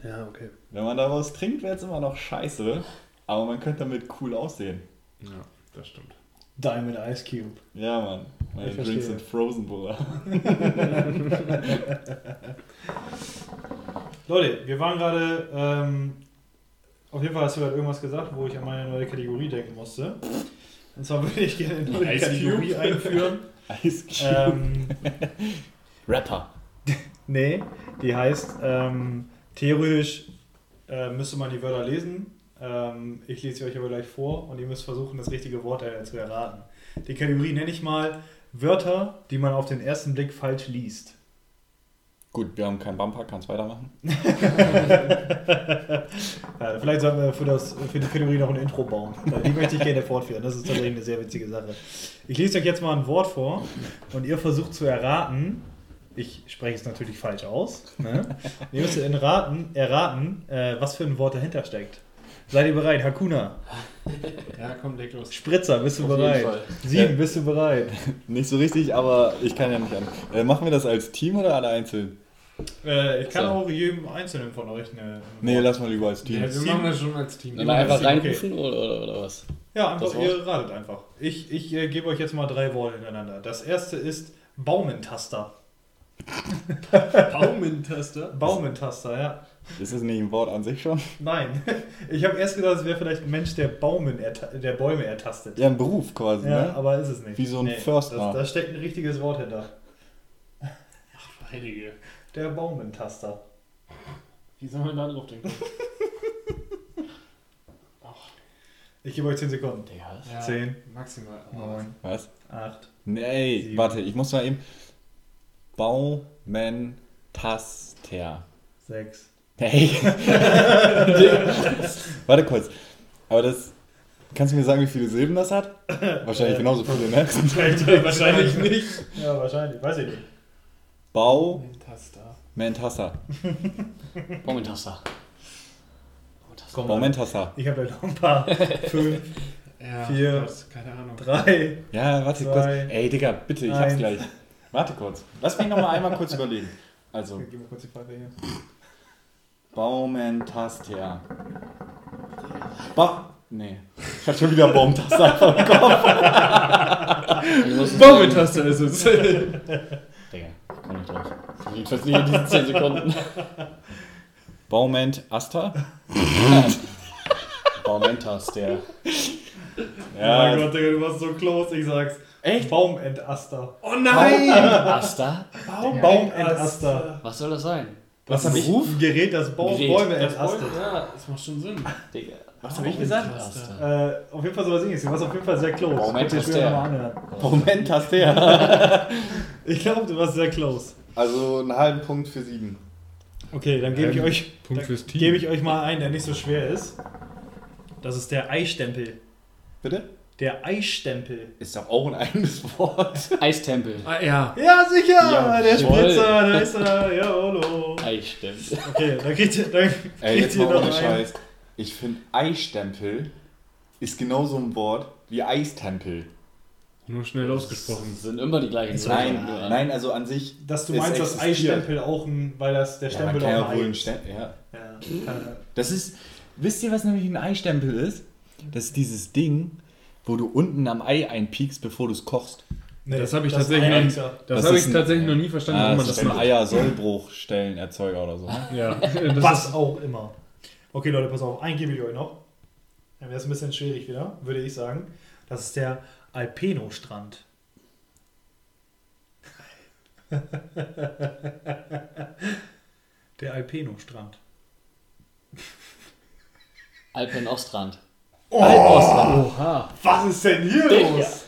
S3: Ja, okay.
S2: Wenn man daraus trinkt, wäre es immer noch scheiße, aber man könnte damit cool aussehen.
S4: Ja, das stimmt.
S3: Diamond Ice Cube.
S2: Ja, Mann. Meine
S3: Ich
S2: Drinks
S3: verstehe.
S2: sind frozen, Bruder. <laughs>
S3: Leute, wir waren gerade, ähm, auf jeden Fall hast du gerade irgendwas gesagt, wo ich an meine neue Kategorie denken musste. Und zwar würde ich gerne eine neue
S4: Ice
S3: Kategorie
S4: Cube.
S3: einführen. <laughs>
S2: Ice Cube.
S3: ähm, <laughs>
S2: Rapper.
S3: nee, die heißt, ähm, theoretisch äh, müsste man die Wörter lesen. Ähm, ich lese sie euch aber gleich vor und ihr müsst versuchen, das richtige Wort äh, zu erraten. Die Kategorie nenne ich mal Wörter, die man auf den ersten Blick falsch liest.
S2: Gut, wir haben keinen Bumper, kannst weitermachen. <laughs>
S3: Ja, vielleicht sollten wir für, das, für die Kategorie noch ein Intro bauen. Die möchte ich gerne fortführen. Das ist tatsächlich eine sehr witzige Sache. Ich lese euch jetzt mal ein Wort vor und ihr versucht zu erraten. Ich spreche es natürlich falsch aus. Ne? Ihr müsst erraten, erraten äh, was für ein Wort dahinter steckt. Seid ihr bereit? Hakuna.
S4: Ja, komm, leg los.
S3: Spritzer, bist du
S5: Auf
S3: bereit? Sieben, bist du bereit?
S2: Nicht so richtig, aber ich kann ja nicht an. Äh, machen wir das als Team oder alle einzeln?
S3: Äh, ich kann
S5: So.
S3: auch jedem Einzelnen von euch eine.
S2: Nee, lass mal lieber als Team.
S4: Ja, wir machen das schon als Team.
S5: Dann einfach
S3: okay.
S5: reinrufen oder, oder, oder was?
S3: Ja, einfach, ihr ratet einfach. Ich, ich äh, gebe euch jetzt mal drei Worte hintereinander. Das erste ist Baumentaster. <laughs>
S4: Baumentaster.
S3: Baumentaster, ja.
S2: Ist das nicht ein Wort an sich schon?
S3: Nein. Ich habe erst gedacht, es wäre vielleicht ein Mensch, der, Baumen erta- der Bäume ertastet.
S2: Ja, ein Beruf quasi,
S3: Ja,
S2: ne?
S3: aber ist es nicht.
S2: Wie so ein Förster.
S3: Das, da steckt ein richtiges Wort hinter.
S4: Heilige.
S3: Der Baumentaster.
S4: Wie soll man da drauf denken?
S3: Ich gebe euch 10 Sekunden.
S5: Digga.
S4: Ja,
S3: Zehn.
S4: Maximal.
S3: 9,
S2: Was?
S3: 8.
S2: Nee,
S3: Sieben.
S2: warte, ich muss mal eben. Baumentaster.
S3: 6.
S2: Hey. <laughs> warte kurz. Aber das. Kannst du mir sagen, wie viele Silben das hat? Wahrscheinlich
S3: Äh,
S2: genauso viele, ne?
S3: wahrscheinlich <laughs> nicht. Ja, wahrscheinlich. Weiß ich nicht.
S4: Baumentaster.
S2: Baumentaster.
S5: Baumentaster. <laughs>
S3: Komm,
S2: Baumentaster.
S3: Ich habe da noch ein paar. 5,
S4: Ja,
S3: Vier.
S4: Gott, keine Ahnung.
S3: 3.
S2: Ja, warte
S3: Zwei,
S2: kurz. Ey, Digga, bitte, ich hab's gleich. Warte kurz. Lass mich noch mal einmal kurz überlegen. Also,
S3: Gib mir kurz die Frage hier.
S2: Baumentaster. Ba Nee. Ich hab schon wieder Baumentaster einfach im Kopf.
S4: Baumentaster ist es.
S5: Digga, ich komm nicht drauf. Jedenfalls nicht in diesen 10 Sekunden.
S2: Baumentaster? <laughs>
S5: Baumentaster.
S3: oh mein Gott, Digga, du warst so close, ich sag's.
S2: Echt?
S3: Baumentaster.
S4: Oh nein!
S5: Asta?
S3: Baumentaster.
S5: Was soll das sein?
S3: Was habe ich? Ein Gerät, das Baum,
S5: Gerät.
S3: Bäume.
S4: Bäume- Ja, das macht schon Sinn.
S5: Digga.
S2: Was hab ich gesagt?
S3: Äh, auf jeden Fall sowas ähnliches. Du warst auf jeden Fall sehr close. Noch mal anhören.
S2: Baumentaster. <laughs>
S3: Ich glaube, du warst sehr close.
S2: Also einen halben Punkt für sieben.
S3: Okay, dann gebe ich euch
S4: Punkt fürs Team.
S3: Gebe ich euch mal einen, der nicht so schwer ist. Das ist der Eistempel.
S2: Bitte?
S3: Der Eistempel.
S2: Ist doch auch ein eigenes Wort.
S5: Eistempel.
S4: Ah, ja.
S3: Ja, sicher!
S5: Ja,
S3: der. Spritzer, da ist er. Jawollo.
S5: Eistempel.
S3: Okay, dann ihr, dann
S2: Ey, jetzt mal
S3: noch
S2: ohne. Scheiß. Ich finde Eistempel ist genauso ein Wort wie Eistempel.
S4: Nur schnell ausgesprochen.
S5: Sind immer die gleichen
S2: Nein,
S5: Wörter. Ja.
S2: nein, also an sich.
S3: Dass du meinst, dass. Eistempel auch ein, weil das der
S2: Ja, man
S3: Stempel
S2: kann
S3: auch
S2: ja
S3: ein
S2: wohl
S3: Ei
S2: ein
S3: ist.
S2: Stempel. Ja.
S3: Ja,
S2: Das ist. Wisst ihr, was nämlich ein Eistempel ist? Das ist dieses Ding, wo du unten am Ei einpiekst, bevor du es kochst.
S3: Nee,
S4: Das habe ich tatsächlich
S3: ein
S4: noch, das
S2: Das ist
S4: ich
S2: ein-
S4: tatsächlich noch nie verstanden,
S2: Ah,
S4: warum man
S2: das
S4: das
S2: ist ein
S4: macht.
S2: Eier-Sollbruchstellenerzeuger oder so. <laughs>
S4: Ja, <laughs> das
S3: Was auch immer. Okay, Leute, pass auf. Einen gebe ich euch noch. Dann wäre es ein bisschen schwierig wieder, würde ich sagen. Das ist der Alpeno-Strand. <laughs> der Alpeno-Strand.
S5: Alpen Ostrand.
S3: Oh,
S4: Oha.
S3: was ist denn hier los?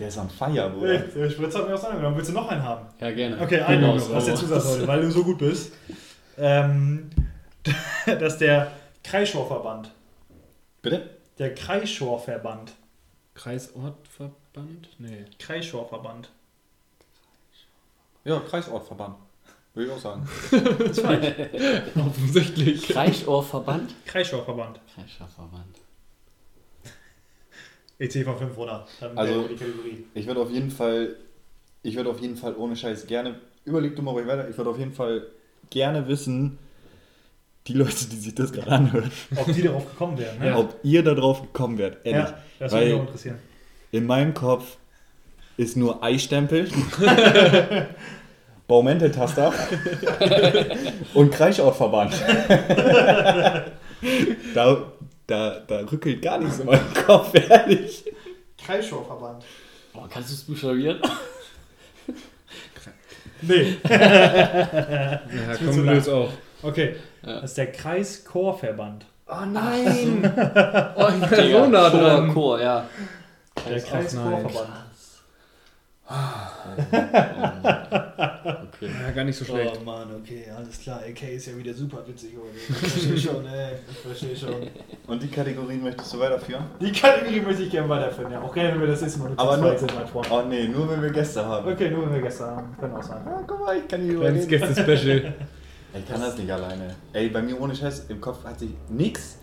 S2: Der ist am Feier, Bruder.
S3: Hey, der Spritz hat mir auseinandergenommen. Willst du noch einen haben?
S5: Ja, gerne.
S3: Okay, einen noch. Was der Zusatz heute, weil du so gut bist. Ähm, <laughs> dass der Kreisschorverband,
S2: Bitte?
S3: der Kreisschorverband,
S4: Kreisortverband? Nee.
S3: Kreisschorverband,
S2: Ja, Kreisortverband. Würde ich auch sagen. <laughs> <laughs>
S4: Offensichtlich.
S5: Kreisohrverband?
S3: Kreisschorverband.
S5: Kreisohrverband.
S3: Zähle von 5 runter. Dann
S2: Also-
S3: die Kategorie.
S2: Ich würde auf jeden Fall, ich würde auf jeden Fall ohne Scheiß gerne, überleg du mal ruhig weiter, ich würde auf jeden Fall gerne wissen, die Leute, die sich das gerade anhören,
S3: Ob die darauf gekommen wären, ne? <laughs>
S2: ob ihr da drauf gekommen wärt. Ehrlich.
S3: Ja, das würde mich auch interessieren.
S2: In meinem Kopf ist nur Eistempel, <laughs> Baumenteltaster <laughs> und Kreischautverband. da, da, da rückelt gar nichts in meinem Kopf, <laughs> ehrlich.
S3: Kreisschorverband.
S5: Oh, kannst <laughs> <laughs> du es buchstabieren?
S3: Nee.
S4: Ja, komm du jetzt auch.
S3: Okay,
S5: Ja.
S3: das ist der Kreischorverband.
S4: Oh nein! oh, ich bin so nah
S5: Chor,
S4: dran.
S5: Chor, ja.
S3: Der Kreischorverband.
S5: Okay.
S4: Ja, gar nicht so schlecht.
S3: Oh Mann, okay, alles klar. AK ist ja wieder super witzig heute. Ich verstehe schon, ey. Ich verstehe schon.
S2: Und die Kategorien möchtest du weiterführen?
S3: Die Kategorie möchte ich gerne weiterführen. Ja, auch gerne, wenn wir das nächste Mal
S2: Aber nur,
S3: sind, mein Freund.
S2: oh nee, nur wenn wir Gäste haben.
S3: Okay, nur wenn wir gestern haben. Können auch sein.
S2: Ah, guck mal, ich kann hier
S4: Kleines. Gäste-Special.
S2: Ich kann das nicht alleine. Ey, bei mir ohne Scheiß, im Kopf hat sich nix.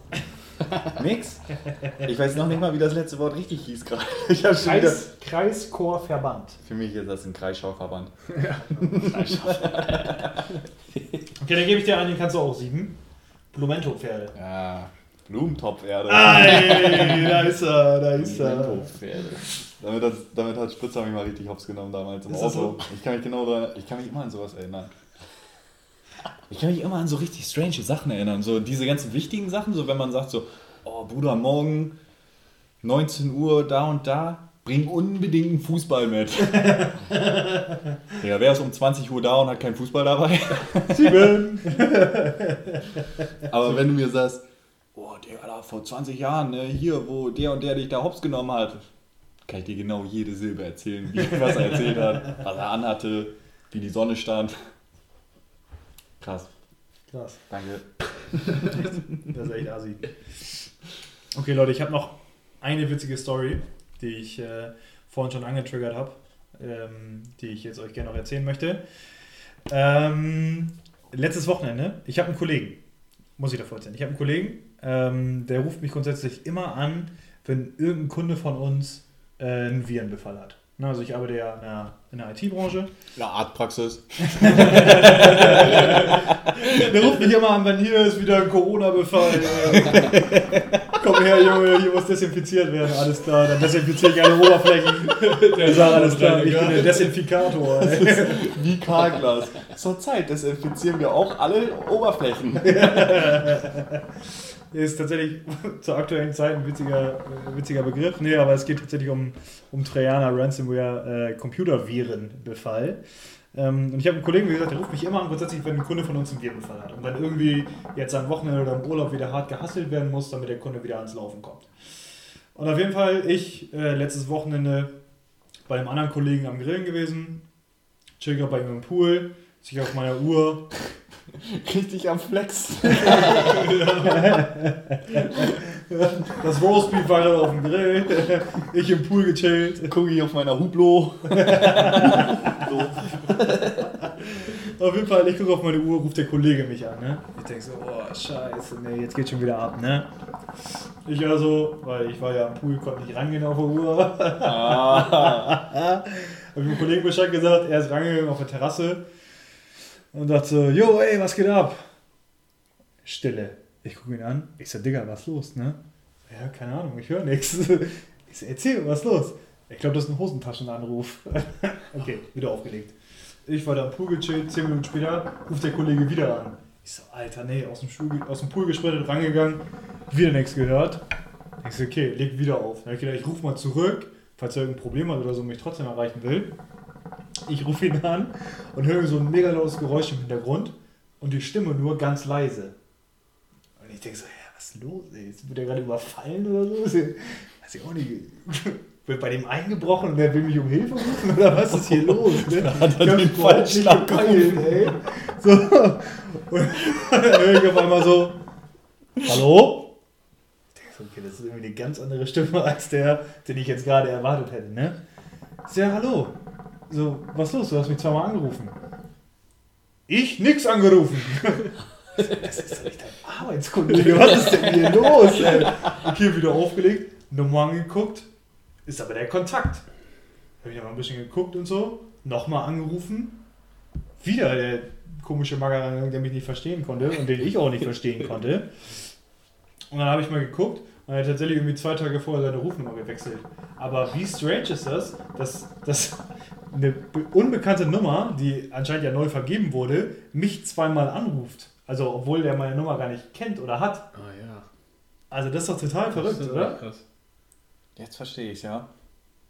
S2: <laughs> nix. Ich weiß noch nicht mal, wie das letzte Wort richtig hieß gerade. <laughs> Ich hab schon wieder...
S3: Kreis, Kreischorverband.
S2: Für mich ist das ein Kreisschauverband. <laughs>
S3: Okay, dann gebe ich dir einen, den kannst du auch sieben. Blumento-Pferde.
S2: Ja, Blumentopferde.
S3: Ey, da ist er, da ist er.
S5: Blumentopferde.
S2: Damit hat, damit hat Spritzer mich mal richtig hops genommen damals im Auto. Ich kann mich genau daran, ich kann mich immer an sowas erinnern. Ich kann mich immer an so richtig strange Sachen erinnern. So diese ganzen wichtigen Sachen, so wenn man sagt so, oh Bruder, morgen 19 Uhr da und da, bring unbedingt einen Fußball mit. <laughs> ja, wer ist um 20 Uhr da und hat keinen Fußball dabei? <laughs>
S3: Sieben.
S2: Aber wenn du mir sagst, oh, der da vor 20 Jahren, ne, hier, wo der und der dich da hops genommen hat, kann ich dir genau jede Silbe erzählen, wie, was er erzählt hat, was er anhatte, wie die Sonne stand. Krass,
S3: Krass,
S2: danke. <laughs>
S3: das ist echt assi. Okay, Leute, ich habe noch eine witzige Story, die ich äh, vorhin schon angetriggert habe, ähm, die ich jetzt euch gerne noch erzählen möchte. Ähm, letztes Wochenende, ich habe einen Kollegen, muss ich davor erzählen, ich habe einen Kollegen, ähm, der ruft mich grundsätzlich immer an, wenn irgendein Kunde von uns äh, einen Virenbefall hat. Na, also ich arbeite ja in der, in der IT-Branche.
S2: Ja, Arztpraxis. <laughs>
S3: Der ruft mich immer an, wenn hier ist wieder ein Corona-Befall. <laughs> Komm her, Junge, hier muss desinfiziert werden. Alles klar, dann desinfiziere ich alle Oberflächen. <laughs> Der sagt, alles klar, ich bin der Desinfikator.
S2: Wie Karglas. Zurzeit desinfizieren wir auch alle Oberflächen.
S3: Ist tatsächlich <laughs> zur aktuellen Zeit ein witziger, äh, witziger Begriff. Nee, aber es geht tatsächlich um, um Trojana Ransomware äh, Computervirenbefall. Ähm, und ich habe einen Kollegen, wie gesagt, der ruft mich immer an, grundsätzlich, wenn ein Kunde von uns einen Virenbefall hat. Und dann irgendwie jetzt am Wochenende oder im Urlaub wieder hart gehasselt werden muss, damit der Kunde wieder ans Laufen kommt. Und auf jeden Fall, ich äh, letztes Wochenende bei einem anderen Kollegen am Grillen gewesen, chill gerade bei ihm im Pool, sich auf meiner Uhr <laughs>
S2: Richtig am Flex. <laughs>
S3: Das Roastbeef war gerade auf dem Grill. Ich im Pool gechillt.
S2: Gucke ich auf meiner Hublot. <laughs>
S3: Auf jeden Fall, ich gucke auf meine Uhr, ruft der Kollege mich an. Ne? Ich denke so, oh scheiße, nee, jetzt geht schon wieder ab. Ne? Ich also, weil ich war ja am Pool, konnte nicht rangehen auf die Uhr.
S2: Ah.
S3: Hab dem Kollegen Bescheid gesagt, er ist rangegangen auf der Terrasse und dachte so, yo, ey, was geht ab? Stille. Ich gucke ihn an, ich so, Digga, was los, ne? Ja, keine Ahnung, ich höre nichts. <laughs> Ich so, erzähl, was los? Ich glaube, das ist ein Hosentaschenanruf. <laughs> okay, wieder aufgelegt. Ich war da am Pool gechillt, 10 Minuten später ruft der Kollege wieder an. Ich so, Alter, nee, aus dem, Stuhl, aus dem Pool gesprintet, rangegangen, wieder nichts gehört. Ich so, okay, leg wieder auf. Dann ich gedacht, ich rufe mal zurück, falls er irgendein Problem hat oder so mich trotzdem erreichen will. Ich rufe ihn an und höre so ein mega lautes Geräusch im Hintergrund und die Stimme nur ganz leise. Und ich denke so, ja, was ist los, ey? Wird der gerade überfallen oder so? Weiß ich auch nicht. <laughs> Wird bei dem eingebrochen und der will mich um Hilfe rufen oder was ist hier los? Ne?
S2: Hat er den falschen
S3: gepeilt, ey. So. <laughs> Und dann höre ich auf einmal so, hallo? Ich denke so, okay, das ist irgendwie eine ganz andere Stimme als der, den ich jetzt gerade erwartet hätte, ne? Ja, hallo. So, was ist los? Du hast mich zweimal angerufen. Ich nix angerufen. Das ist doch nicht dein Arbeitskollege. Was ist denn hier los, ey? Okay, wieder aufgelegt, Nummer angeguckt. Ist aber der Kontakt. Habe ich noch mal ein bisschen geguckt und so. Nochmal angerufen. Wieder der komische Mager, der mich nicht verstehen konnte und den ich auch nicht verstehen konnte. Und dann habe ich mal geguckt und er hat tatsächlich irgendwie zwei Tage vorher seine Rufnummer gewechselt. Aber wie strange ist das, dass, dass eine be- unbekannte Nummer, die anscheinend ja neu vergeben wurde, mich zweimal anruft. Also obwohl der meine Nummer gar nicht kennt oder hat.
S4: Ah ja.
S3: Also das ist doch total verrückt,
S4: Das ist
S3: oder?
S4: Krass.
S2: Jetzt verstehe ich ja.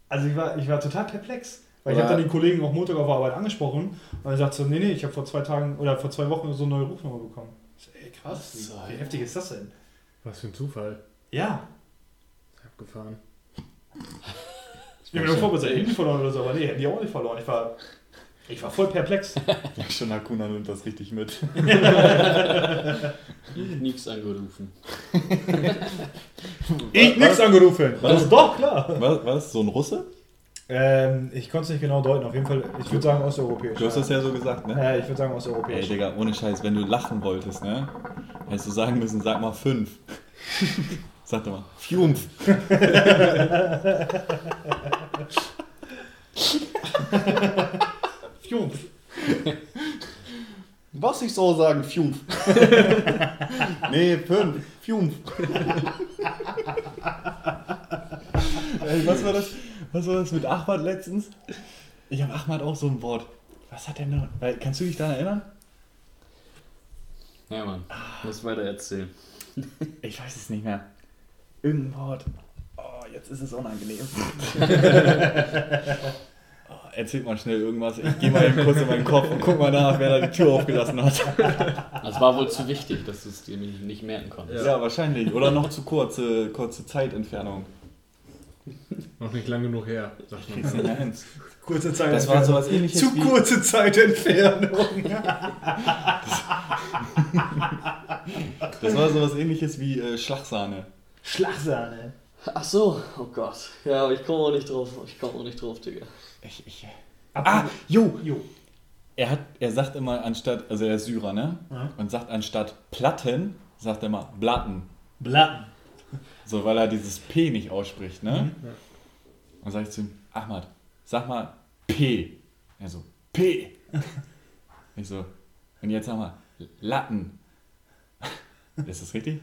S3: Also ich war, ich war total perplex. Weil ich
S2: Aber-
S3: habe dann die Kollegen auch Montag auf der Arbeit angesprochen und er sagt so, nee, nee, ich habe vor zwei Tagen oder vor zwei Wochen so eine neue Rufnummer bekommen. Ich so, ey krass, wie, wie heftig ist das denn?
S4: Was für ein Zufall.
S3: Ja,
S4: Abgefahren.
S3: Ich bin mir nur vorbereitet, Handy verloren oder so, aber nee, Handy auch nicht verloren. Ich war, ich war voll perplex.
S2: Ja, <laughs> schon Hakuna nimmt das richtig mit. <laughs>
S5: Nix angerufen. <laughs>
S3: Ich nix angerufen. Das ist doch klar.
S2: Was, was? So ein Russe?
S3: Ähm, ich konnte es nicht genau deuten. Auf jeden Fall, ich würde sagen osteuropäisch.
S2: Du hast das ja so gesagt, ne?
S3: Ja, ich würde sagen
S2: Ey,
S3: osteuropäisch.
S2: Digga, ohne Scheiß, wenn du lachen wolltest, ne? Hättest du sagen müssen, sag mal fünf. Sag doch mal, fünf.
S3: Fünf.
S2: Was ich so sagen, fünf. nee, fünf. Fünf. Ey, was war das? Was war das mit Ahmad letztens? Ich habe Ahmad auch so ein Wort. Was hat der noch? Weil, Kannst du dich daran erinnern?
S5: Ja, Mann. Muss weiter erzählen.
S2: Ich weiß es nicht mehr. Irgendein Wort. Oh, jetzt ist es unangenehm. <laughs> oh, erzählt mal schnell irgendwas. Ich gehe mal eben kurz in meinen Kopf und guck mal nach, wer da die Tür aufgelassen hat.
S5: Das war wohl zu wichtig, dass du es dir nicht merken konntest.
S2: Ja, wahrscheinlich. Oder noch zu kurze, kurze Zeitentfernung.
S4: Noch nicht lang genug her, sagt man.
S3: Kurze Zeit
S2: Das war sowas ähnliches
S3: Zu
S2: wie-
S3: kurze Zeitentfernung.
S2: Das war sowas ähnliches wie äh, Schlagsahne.
S3: Schlagsahne.
S5: Ach so, oh Gott. Ja, aber ich komme auch nicht drauf. Ich komme auch nicht drauf, Digga.
S2: Ich, ich, ah, jo,
S3: Jo.
S2: Er, hat, er sagt immer anstatt, also er ist Syrer, ne?
S3: Ja.
S2: Und sagt anstatt Platten, sagt er immer Blatten.
S3: Blatten.
S2: So, weil er dieses P nicht ausspricht, ne?
S3: Mhm.
S2: Und sag ich zu ihm, Ahmad, sag mal P. Er so, P. <laughs> Ich so, und jetzt sag mal Latten. <laughs> Ist das richtig?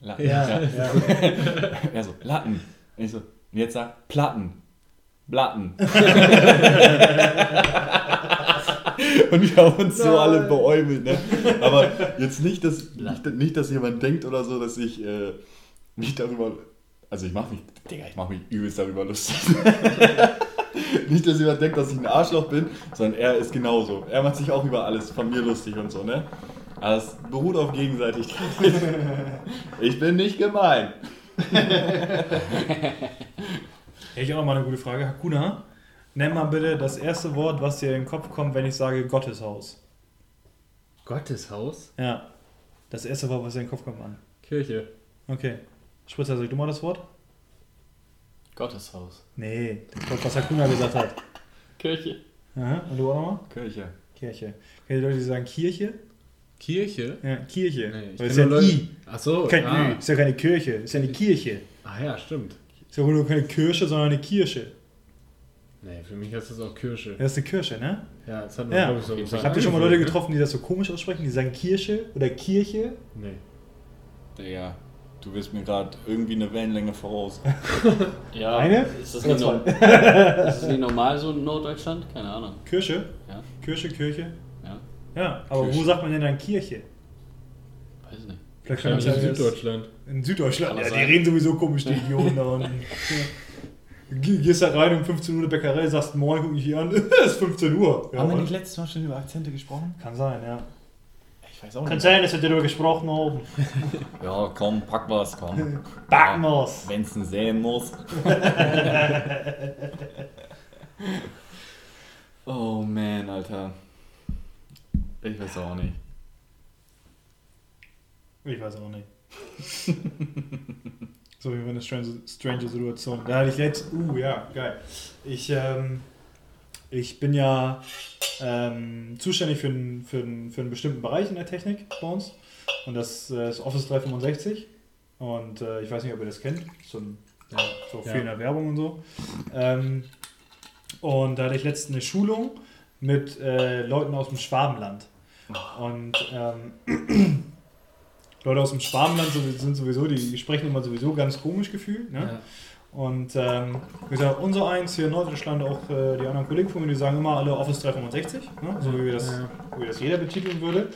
S2: Latten.
S3: Ja, ja.
S2: Er <laughs> so, Latten. Ich so, und jetzt sag Platten. Blatten. <laughs> Und wir haben uns so alle beäumelt, ne? Aber jetzt nicht, dass, nicht, nicht, dass jemand denkt oder so, dass ich äh, mich darüber. Also ich mache mich, Digga, ich mache mich übelst darüber lustig. <laughs> nicht, dass jemand denkt, dass ich ein Arschloch bin, sondern er ist genauso. Er macht sich auch über alles von mir lustig und so, ne? Es beruht auf Gegenseitigkeit. ich bin nicht gemein.
S3: Hätte ich auch noch mal eine gute Frage. Hakuna, nenn mal bitte das erste Wort, was dir in den Kopf kommt, wenn ich sage Gotteshaus.
S4: Gotteshaus?
S3: Ja. Das erste Wort, was dir in den Kopf kommt, Mann.
S4: Kirche.
S3: Okay. Spritzer, sag du mal das Wort?
S5: Gotteshaus.
S3: Nee, das Wort, was Hakuna gesagt hat.
S5: Kirche.
S3: Aha. Und du auch nochmal?
S2: Kirche.
S3: Kirche. Kennt ihr Leute, die sagen Kirche?
S4: Kirche?
S3: Ja, Kirche.
S4: Nee, ich
S3: Weil es ist ja ein
S4: Leute-
S3: I.
S4: Ach so.
S3: Kein
S4: ah.
S3: Ü. Ist ja keine Kirche. Ist ja eine Kirche.
S4: ah ja, stimmt.
S3: Ist ja wohl nur keine Kirche, sondern eine Kirche.
S4: Nee, für mich heißt das auch Kirche.
S3: Das ist eine Kirche, ne?
S4: Ja, das hat man,
S3: Ja.
S4: glaube ich, so gesagt.
S3: Habt ihr schon mal Leute getroffen, die das so komisch aussprechen? Die sagen Kirche oder Kirche?
S4: Nee.
S2: Digga, du bist mir gerade irgendwie eine Wellenlänge voraus. <laughs>
S5: Ja,
S3: Eine?
S5: Ist das, nicht no <laughs> ist das nicht normal so in Norddeutschland? Keine Ahnung.
S3: Kirche?
S5: Ja,
S3: Kirche, Kirche?
S5: Ja.
S3: Ja, aber
S2: Kirche.
S3: wo sagt man denn dann Kirche?
S5: Weiß nicht.
S3: Vielleicht kann
S4: Wahrscheinlich in
S3: sagen,
S4: Süddeutschland.
S3: In Süddeutschland.
S5: Kann
S3: Ja, die
S5: sein.
S3: reden sowieso komisch, die Idioten da unten. Ja. Geh- Gehst da rein um 15 Uhr in die Bäckerei, sagst Moin, guck mich hier an, <laughs> es ist 15 Uhr. Ja,
S2: Haben wir nicht letztes Mal schon über Akzente gesprochen?
S3: Kann sein, ja.
S2: Ich Ich weiß auch
S3: Kann
S2: nicht.
S3: sein, dass wir darüber gesprochen haben. <laughs>
S2: Ja, komm, pack was, komm. <laughs>
S3: Backen wir's.
S2: Wenn es sehen muss. oh man, Alter. Ich weiß auch nicht.
S3: Ich weiß auch nicht. <laughs> so wie eine strange, strange Situation. Da hatte ich letzt. Uh, ja, geil. Ich, ähm, ich bin ja ähm, zuständig für einen, für, einen, für einen bestimmten Bereich in der Technik bei uns. Und das äh, ist Office 365. Und äh, ich weiß nicht, ob ihr das kennt. So, ein, ja, so viel
S4: Ja.
S3: in der Werbung und so. Ähm, und da hatte ich letztens eine Schulung mit äh, Leuten aus dem Schwabenland. Und ähm, <clears throat> Leute aus dem Schwabenland so- sind sowieso, die sprechen immer sowieso ganz komisch gefühlt. Ne?
S4: Ja.
S3: Und ähm, wie gesagt, unser eins hier in Norddeutschland, auch äh, die anderen Kollegen von mir, die sagen immer alle Office 365, ne? so wie, wir das,
S4: Ja.
S3: wie das jeder betiteln würde.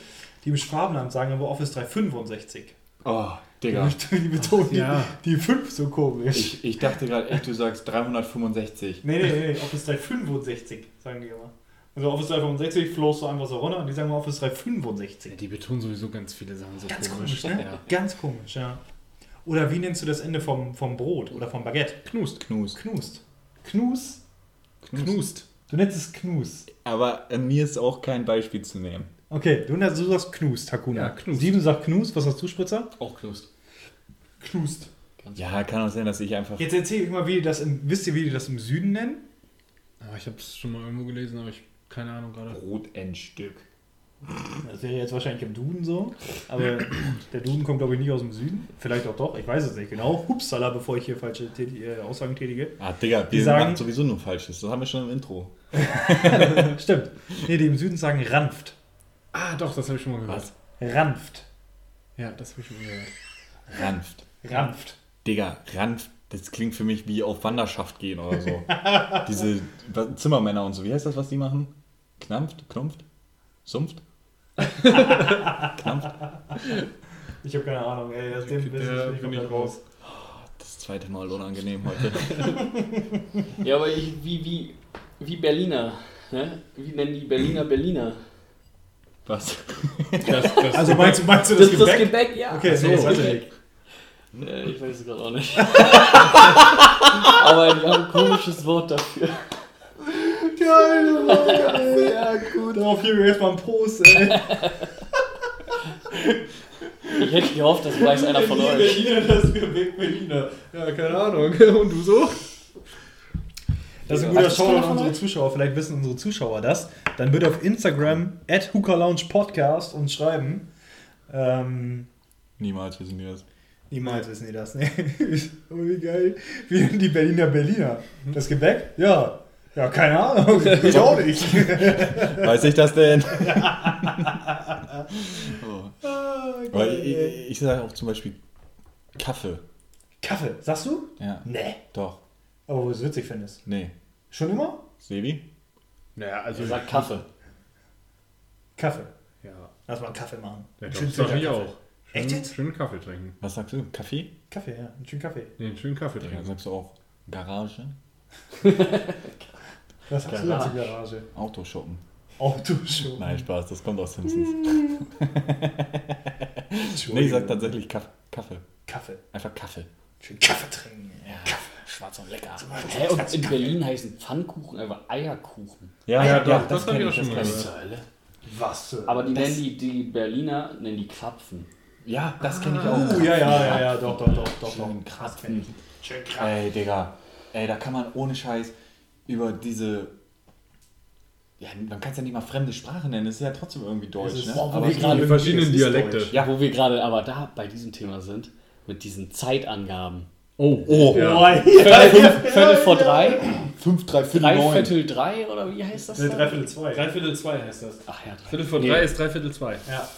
S3: Die im Schwabenland sagen aber Office 365.
S2: Oh,
S3: Die,
S2: Digga.
S3: die betonen
S4: Ja.
S3: die, die 5 so komisch.
S2: Ich, ich dachte gerade echt, du sagst 365.
S3: Nee, nee, nee, Office 365 sagen die immer. Also Office 365 flows so einfach so runter und die sagen mal Office 365.
S4: Ja, die betonen sowieso ganz viele Sachen so
S3: Ganz
S4: komisch.
S3: komisch, ne?
S4: Ja.
S3: Ganz komisch, ja. Oder wie nennst du das Ende vom, vom Brot oder vom Baguette?
S4: Knust.
S2: Knus.
S3: Knust. Knus?
S4: Knust.
S3: Du nennst es Knus.
S2: Aber an mir ist auch kein Beispiel zu nehmen.
S3: Okay, du, du sagst Knust, Hakuna.
S4: Ja, Knust.
S3: Sieben sagt Knust, was hast du, Spritzer?
S5: Auch Knust.
S3: Knust.
S5: Ganz
S2: Ja, kann auch sein, dass ich einfach.
S3: Jetzt erzähl ich mal, wie die das im, wisst ihr, wie die das im Süden nennen?
S4: Aber ich habe es schon mal irgendwo gelesen, aber ich keine Ahnung gerade.
S2: Brotendstück.
S3: Das wäre jetzt wahrscheinlich im Duden so, aber der Duden kommt, glaube ich, nicht aus dem Süden. Vielleicht auch doch, ich weiß es nicht genau. Hupsala, bevor ich hier falsche äh, Aussagen tätige.
S2: Ah, Digga,
S3: Die
S2: wir
S3: sagen-
S2: machen sowieso nur Falsches. Das haben wir schon im Intro. <laughs>
S3: Stimmt. Nee, die im Süden sagen Ranft.
S4: Ah, doch, das habe ich schon mal gehört.
S2: Was?
S3: Ranft.
S4: Ja, das habe ich schon mal gehört.
S2: Ranft.
S3: Ranft.
S2: Digga, Ranft. Das klingt für mich wie auf Wanderschaft gehen oder so. Diese Zimmermänner und so. Wie heißt das, was die machen? Knampft? Knumpft? Sumpft? <laughs> Knampft?
S3: Ich habe keine Ahnung, ey, das dem
S4: Der
S3: Wissen
S4: bin ich
S3: komplett
S4: raus.
S2: Das zweite Mal unangenehm heute. <laughs>
S5: Ja, aber ich, wie, wie, wie Berliner. Ne? Wie nennen die Berliner Berliner?
S2: Was? <laughs>
S4: Das, das,
S3: Also meinst du, meinst du das,
S5: Das ist das
S3: Gebäck?
S5: Gebäck, ja.
S3: Okay,
S5: so,
S3: nee,
S5: das
S3: weiß ich
S5: Gebäck. Äh, ich weiß es gerade auch nicht. aber die haben ein komisches Wort dafür.
S3: Geil, geil. Ja, gut. Darauf geben wir erstmal einen Prost, ey.
S5: Ich hätte gehofft, das weiß einer von euch.
S3: Berliner, das Gebäck Berliner.
S4: ja, keine Ahnung. Und du so?
S3: Das ist ein guter Show
S5: keiner
S3: an
S5: von
S3: unsere? Zuschauer. Vielleicht wissen unsere Zuschauer das. Dann bitte auf Instagram at Hooker Lounge Podcast uns schreiben. Ähm,
S2: Niemals wissen die das.
S3: niemals wissen die das. Ne? <laughs> oh, wie geil. Wie nennen die Berliner Berliner? Das Gebäck? Ja. Ja, keine Ahnung. <laughs> Ich auch nicht. <laughs>
S2: Weiß ich das denn? <laughs> oh.
S3: Ah,
S2: Aber
S3: geil, ey.
S2: ich, ich sage auch zum Beispiel Kaffee.
S3: Kaffee, sagst du?
S2: Ja,
S3: Nee.
S2: doch.
S3: Aber wo du es witzig findest.
S2: Nee.
S3: Schon immer?
S2: Sebi?
S4: Naja, also.
S5: Sagt Kaffee.
S3: Kaffee.
S4: Ja,
S3: Lass mal einen Kaffee machen.
S4: ja doch,
S3: schönen
S4: das sag ich auch. Schön,
S3: Echt jetzt?
S4: Schönen Kaffee trinken.
S2: Was sagst du? Kaffee?
S3: Kaffee, ja. Einen schönen Kaffee.
S4: Nee, einen schönen Kaffee
S2: Ja,
S4: trinken.
S2: sagst du auch Garage?
S3: Was sagst du
S5: Garage.
S3: dazu, Garage?
S2: Autoshoppen.
S3: Autoshow.
S2: Nein, Spaß, das kommt aus Simpsons. Nee, ich sag tatsächlich Kaff Kaffee.
S3: Kaffee.
S2: Einfach Kaffee.
S3: Schön Kaffee trinken.
S2: Ja, schwarz und lecker.
S5: Hä, und in Berlin heißen Pfannkuchen einfach Eierkuchen.
S2: Ja,
S4: ja, doch, das
S2: kenn
S4: hab ich auch schon mal gehört.
S5: Zur.
S3: Was?
S5: Aber die
S2: Das-
S5: nennen die, die Berliner nennen die Krapfen.
S2: Ja, das kenne ich auch.
S3: Uh, ja, ja, ja, ja, doch, doch, doch, doch.
S2: Schön
S3: Das
S2: Krapfen.
S3: Schön Krapfen.
S2: Ey, Digga. Ey, da kann man ohne Scheiß über diese. Ja, man kann es ja nicht mal fremde Sprache nennen, es ist ja trotzdem irgendwie Deutsch,
S3: Es ist-
S2: ne?
S3: oh, wo
S2: Aber
S3: wir gerade-
S4: Die verschiedenen Dialekte.
S3: Deutsch.
S5: Ja, wo wir gerade aber da bei diesem Thema sind, mit diesen Zeitangaben.
S4: Oh,
S2: Oh.
S4: ja.
S3: Boah, ja.
S5: Viertel, Viertel vor drei,
S2: 5, 3, 4,
S5: drei
S2: 9.
S5: Viertel drei oder wie heißt das?
S3: Nee? Dreiviertel zwei.
S4: Dreiviertel zwei heißt das.
S5: Ach ja, drei.
S4: Viertel vor
S5: Nee.
S4: drei ist dreiviertel zwei.
S3: Ja.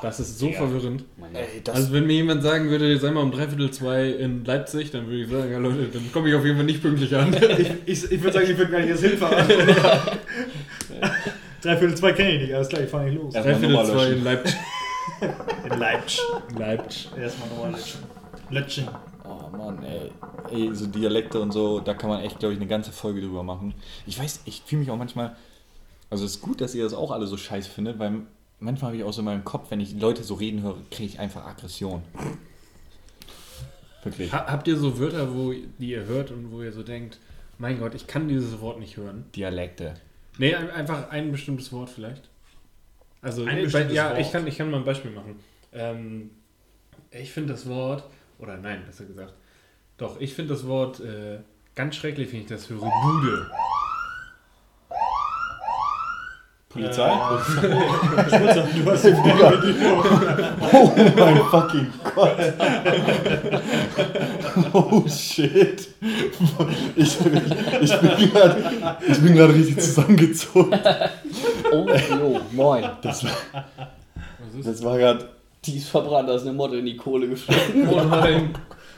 S4: Das ist so verwirrend.
S5: Mein
S2: Ey.
S4: Also wenn mir jemand sagen würde, sei mal um dreiviertel zwei in Leipzig, dann würde ich sagen, ja Leute, dann komme ich auf jeden Fall nicht pünktlich an. <laughs>
S3: Ich, ich, ich würde sagen, ich würde gar nicht erst hinfahren. <laughs> Dreiviertel zwei kenne ich nicht, alles klar, ich fahre nicht los.
S2: Erstmal
S4: Dreiviertel zwei <laughs> in Leipzig.
S3: In Leipzig.
S4: Leipzig.
S3: Erstmal nochmal lötschen. Lötchen.
S2: Oh Mann, ey. Ey, so Dialekte und so, da kann man echt, glaube ich, eine ganze Folge drüber machen. Ich weiß, ich fühle mich auch manchmal. Also es ist gut, dass ihr das auch alle so scheiße findet, weil manchmal habe ich auch so in meinem Kopf, wenn ich Leute so reden höre, kriege ich einfach Aggression. Wirklich.
S4: Ha habt ihr so Wörter, wo die ihr hört und wo ihr so denkt, mein Gott, ich kann dieses Wort nicht hören?
S2: Dialekte.
S4: Nee, ein- einfach ein bestimmtes Wort vielleicht. Also,
S3: Ein
S4: nee,
S3: bestimmtes
S4: ja,
S3: Wort.
S4: ich kann, ich kann mal ein Beispiel machen. Ähm, ich finde das Wort, oder nein, besser gesagt, doch, ich finde das Wort äh, ganz schrecklich, wenn ich das höre, Bude.
S2: Polizei? <laughs> Oh mein fucking Gott. Oh shit. Ich, ich bin gerade ich bin gerade richtig zusammengezogen.
S5: Oh, jo, moin.
S2: Das, war- das war gerade.
S5: Die ist verbrannt, da ist eine Motte in die Kohle geflogen.
S4: Oh nein.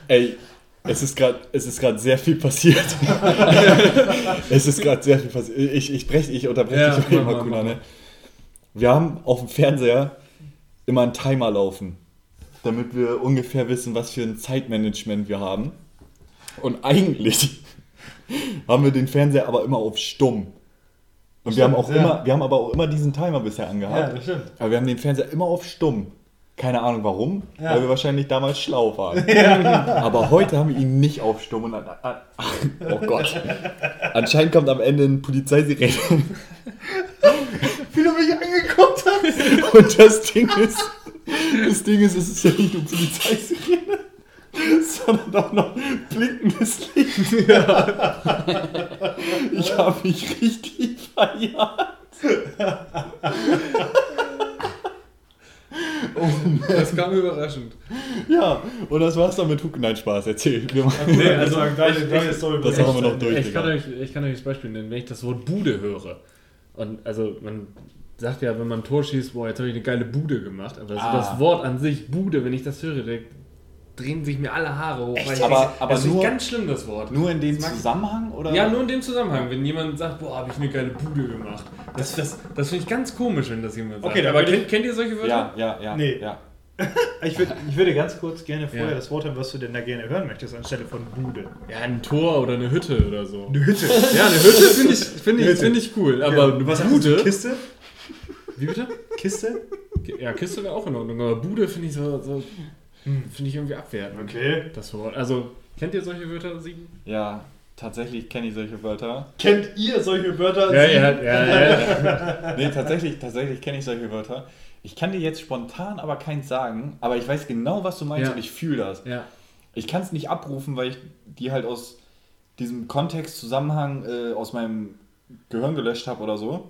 S2: Ey, es ist gerade es ist gerade sehr viel passiert. <laughs> es ist gerade sehr viel passiert. Ich, ich, brech, ich unterbreche
S4: Ja,
S2: dich
S4: mal,
S2: Kuna, ne? Wir haben auf dem Fernseher immer einen Timer laufen, damit wir ungefähr wissen, was für ein Zeitmanagement wir haben. Und eigentlich <laughs> haben wir den Fernseher aber immer auf stumm. Und wir haben, auch
S3: ja.
S2: immer, wir haben aber auch immer diesen Timer bisher
S3: Ja,
S2: angehabt.
S3: das stimmt.
S2: aber wir haben den Fernseher immer auf stumm. Keine Ahnung warum,
S3: Ja.
S2: weil wir wahrscheinlich damals schlau waren. <laughs> Aber heute haben wir ihn nicht auf stumm. Und an, an, oh Gott. Anscheinend kommt am Ende ein Polizeisirene. <laughs>
S3: Wie du mich angeguckt hast.
S2: Und das Ding ist, das Ding ist, es ist ja nicht nur Polizeisirene, sondern auch noch blinkendes Licht. Ich habe mich richtig verjagt. <laughs>
S4: Das kam überraschend.
S2: Ja, und das war's dann mit Huck. Nein, Spaß, erzähl. Wir machen
S3: Nee, also deine,
S4: ich-
S3: deine Story.
S2: Das haben wir noch durch.
S4: Ich kann, euch, ich kann euch das Beispiel nennen, wenn ich das Wort Bude höre. Und also man sagt ja, wenn man ein Tor schießt, boah, jetzt habe ich eine geile Bude gemacht. Aber so
S2: Ah.
S4: das Wort an sich, Bude, wenn ich das höre, drehen sich mir alle Haare hoch. weil ich-
S2: Aber- aber
S4: das ist
S2: nur-
S4: ganz schlimm, das Wort.
S2: Nur in dem Zusammenhang? Oder?
S4: Ja, nur in dem Zusammenhang, wenn jemand sagt, boah, habe ich eine geile Bude gemacht. Das, das, das finde ich ganz komisch, wenn das jemand sagt.
S3: Okay, da
S4: aber kennt, kennt ihr solche Wörter?
S2: Ja, ja, ja.
S3: Nee.
S2: ja. <laughs>
S3: Ich, würd, ich würde ganz kurz gerne vorher
S4: Ja.
S3: das Wort hören, was du denn da gerne hören möchtest, anstelle von Bude.
S4: Ja, ein Tor oder eine Hütte oder so.
S3: Eine Hütte. <laughs>
S4: Ja, eine Hütte finde ich, find ich, find ich cool. Aber eine
S3: was hast du?
S4: Bude.
S3: Kiste?
S4: Wie bitte?
S3: Kiste?
S4: Ja, Kiste wäre auch in Ordnung, aber Bude finde ich so, so finde ich irgendwie abwertend.
S3: Okay.
S4: Das Wort. Also, kennt ihr solche Wörter, Sieben?
S2: Ja, tatsächlich kenne ich solche Wörter.
S3: Kennt ihr solche Wörter?
S4: Ja, ja, ja, ja. <laughs>
S2: Nee, tatsächlich, tatsächlich kenne ich solche Wörter. Ich kann dir jetzt spontan aber keins sagen, aber ich weiß genau, was du meinst
S4: Ja.
S2: und ich fühle das.
S4: ja.
S2: Ich kann es nicht abrufen, weil ich die halt aus diesem Kontext, Zusammenhang äh, aus meinem Gehirn gelöscht habe oder so.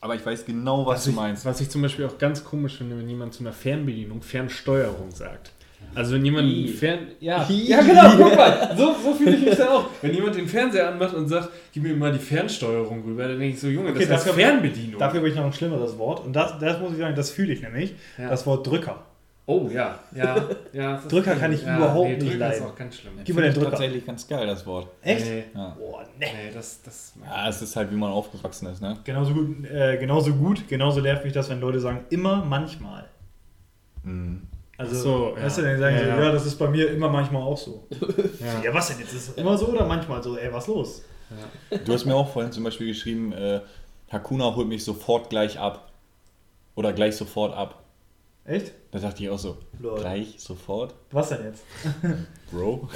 S2: Aber ich weiß genau, was, du
S4: ich,
S2: meinst.
S4: was ich zum Beispiel auch ganz komisch finde, wenn jemand zu einer Fernbedienung Fernsteuerung sagt. Also wenn jemand fern... Ja, ja genau, <laughs> guck mal, so, so fühle ich mich dann auch. Wenn jemand den Fernseher anmacht und sagt, gib mir mal die Fernsteuerung rüber, dann denke ich so, Junge, das
S3: Okay,
S4: heißt
S3: dafür-
S4: Fernbedienung.
S3: Dafür habe ich noch ein schlimmeres Wort. Und das, das muss ich sagen, das fühle ich nämlich.
S4: Ja.
S3: Das Wort Drücker.
S4: Oh ja, ja, ja. <laughs>
S3: Drücker kann ich
S4: ja,
S3: überhaupt
S4: nee,
S3: nicht
S4: Drücker
S3: leiden.
S4: ist auch ganz schlimm.
S3: Gib mir den Drücker.
S2: tatsächlich ganz geil, das Wort.
S3: Echt?
S4: Nee,
S2: Ja.
S3: Boah, ne.
S4: nee, das, das...
S2: ja, es ist halt, wie man aufgewachsen ist, ne?
S3: Genauso gut, äh, genauso gut, genauso nervt mich das, wenn Leute sagen, immer manchmal.
S2: Mhm.
S3: Also,
S4: so,
S3: weißt
S4: ja.
S3: du, dann sagen
S4: Ja,
S3: sie,
S4: ja.
S3: ja, das ist bei mir immer manchmal auch so. <laughs>
S4: Ja.
S3: Ja, was denn jetzt? Ist es immer so oder manchmal so? Ey, was los?
S2: Du hast mir auch vorhin zum Beispiel geschrieben, äh, Hakuna holt mich sofort gleich ab. Oder gleich sofort ab.
S3: Echt?
S2: Da dachte ich auch so,
S3: Lol.
S2: gleich sofort?
S3: Was denn jetzt? <laughs>
S2: Bro?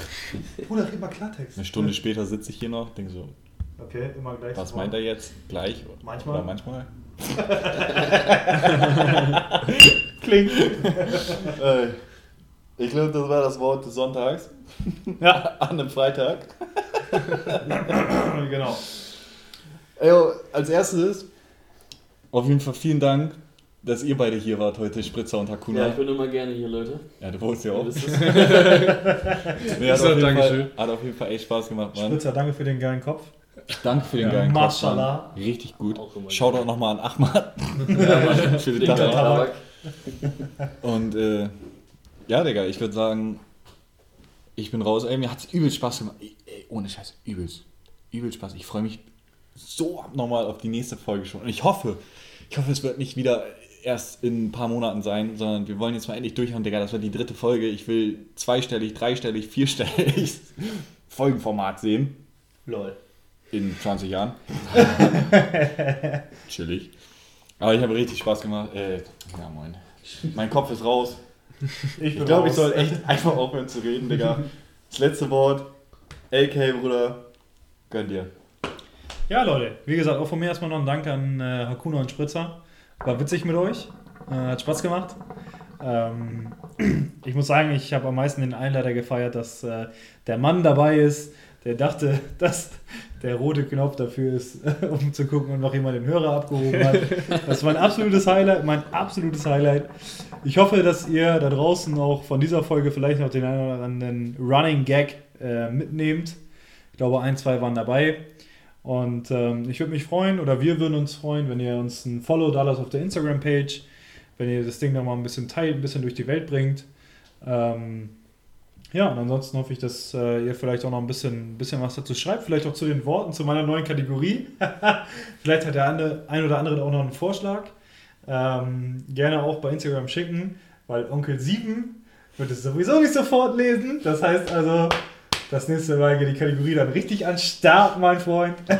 S3: Bruder, red mal Klartext.
S2: Eine Stunde später sitze ich hier noch, denke so,
S3: Okay, immer gleich.
S2: was
S3: sofort.
S2: meint er jetzt? Gleich?
S3: Manchmal.
S2: Oder manchmal? <laughs>
S3: Klingt. <laughs>
S2: Ich glaube, das war das Wort des Sonntags.
S3: Ja,
S2: An einem Freitag.
S3: genau.
S2: Ey, als erstes, auf jeden Fall vielen Dank, dass ihr beide hier wart heute, Spritzer und Hakuna.
S5: Ja, ich bin immer gerne hier, Leute.
S2: Ja, du wohnst ja auch. <laughs> Nee, hat,
S4: So,
S2: auf jeden. Fall, hat auf jeden Fall echt Spaß gemacht, Mann.
S3: Spritzer, danke für den geilen Kopf.
S2: Danke für den
S3: Ja,
S2: geilen Kopf,
S3: Mashallah.
S2: Mann. Richtig gut. Shoutout nochmal an Ahmad <laughs>
S5: Ja, <laughs>
S2: den
S5: Dicker
S2: Tabak.
S5: Tabak.
S2: Und äh, ja, Digga, ich würde sagen, ich bin raus. Ey, mir hat es übelst Spaß gemacht. Ey, ey, ohne Scheiß, übelst. Übelst Spaß. Ich freue mich so abnormal auf die nächste Folge schon. Und ich hoffe, ich hoffe, es wird nicht wieder erst in ein paar Monaten sein, sondern wir wollen jetzt mal endlich durchhauen, Digga. Das wird die dritte Folge. Ich will zweistellig, dreistellig, vierstellig <laughs> Folgenformat sehen.
S3: Lol.
S2: In 20 Jahren. <laughs> Chillig. Aber ich habe richtig Spaß gemacht. Äh, ja, moin. Mein Kopf ist raus.
S3: Ich,
S2: Ich glaube, ich soll echt einfach aufhören zu reden, Digga. Das letzte Wort. AK, Bruder. Gönn dir.
S3: Ja, Leute, wie gesagt, auch von mir erstmal noch ein Dank an äh, Hakuna und Spritzer. War witzig mit euch. Äh, hat Spaß gemacht. Ähm, <clears throat> ich muss sagen, ich habe am meisten den Einleiter gefeiert, dass äh, der Mann dabei ist, der dachte, <laughs> dass der rote Knopf dafür ist, <laughs> um zu gucken und noch jemand den Hörer abgehoben hat. Das war ein absolutes Highlight, mein absolutes Highlight. Ich hoffe, dass ihr da draußen auch von dieser Folge vielleicht noch den einen oder anderen Running Gag äh, mitnehmt. Ich glaube, ein, zwei waren dabei. Und ähm, ich würde mich freuen, oder wir würden uns freuen, wenn ihr uns ein Follow da lasst auf der Instagram-Page, wenn ihr das Ding nochmal ein bisschen teilt, ein bisschen durch die Welt bringt. Ähm, ja, und ansonsten hoffe ich, dass äh, ihr vielleicht auch noch ein bisschen, bisschen was dazu schreibt, vielleicht auch zu den Worten zu meiner neuen Kategorie. <laughs> vielleicht hat der andere, ein oder andere auch noch einen Vorschlag. Ähm, gerne auch bei Instagram schicken, weil Onkel 7 wird es sowieso nicht sofort lesen. Das heißt also, das nächste Mal geht die Kategorie dann richtig an Start, mein Freund.
S2: Oh,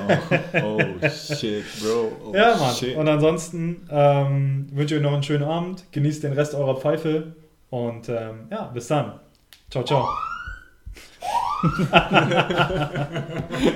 S2: oh shit, Bro. Oh,
S3: Ja, Mann.
S2: Shit.
S3: Und ansonsten ähm, wünsche ich euch noch einen schönen Abend. Genießt den Rest eurer Pfeife. Und ähm, ja, bis dann. Ciao, ciao. <laughs>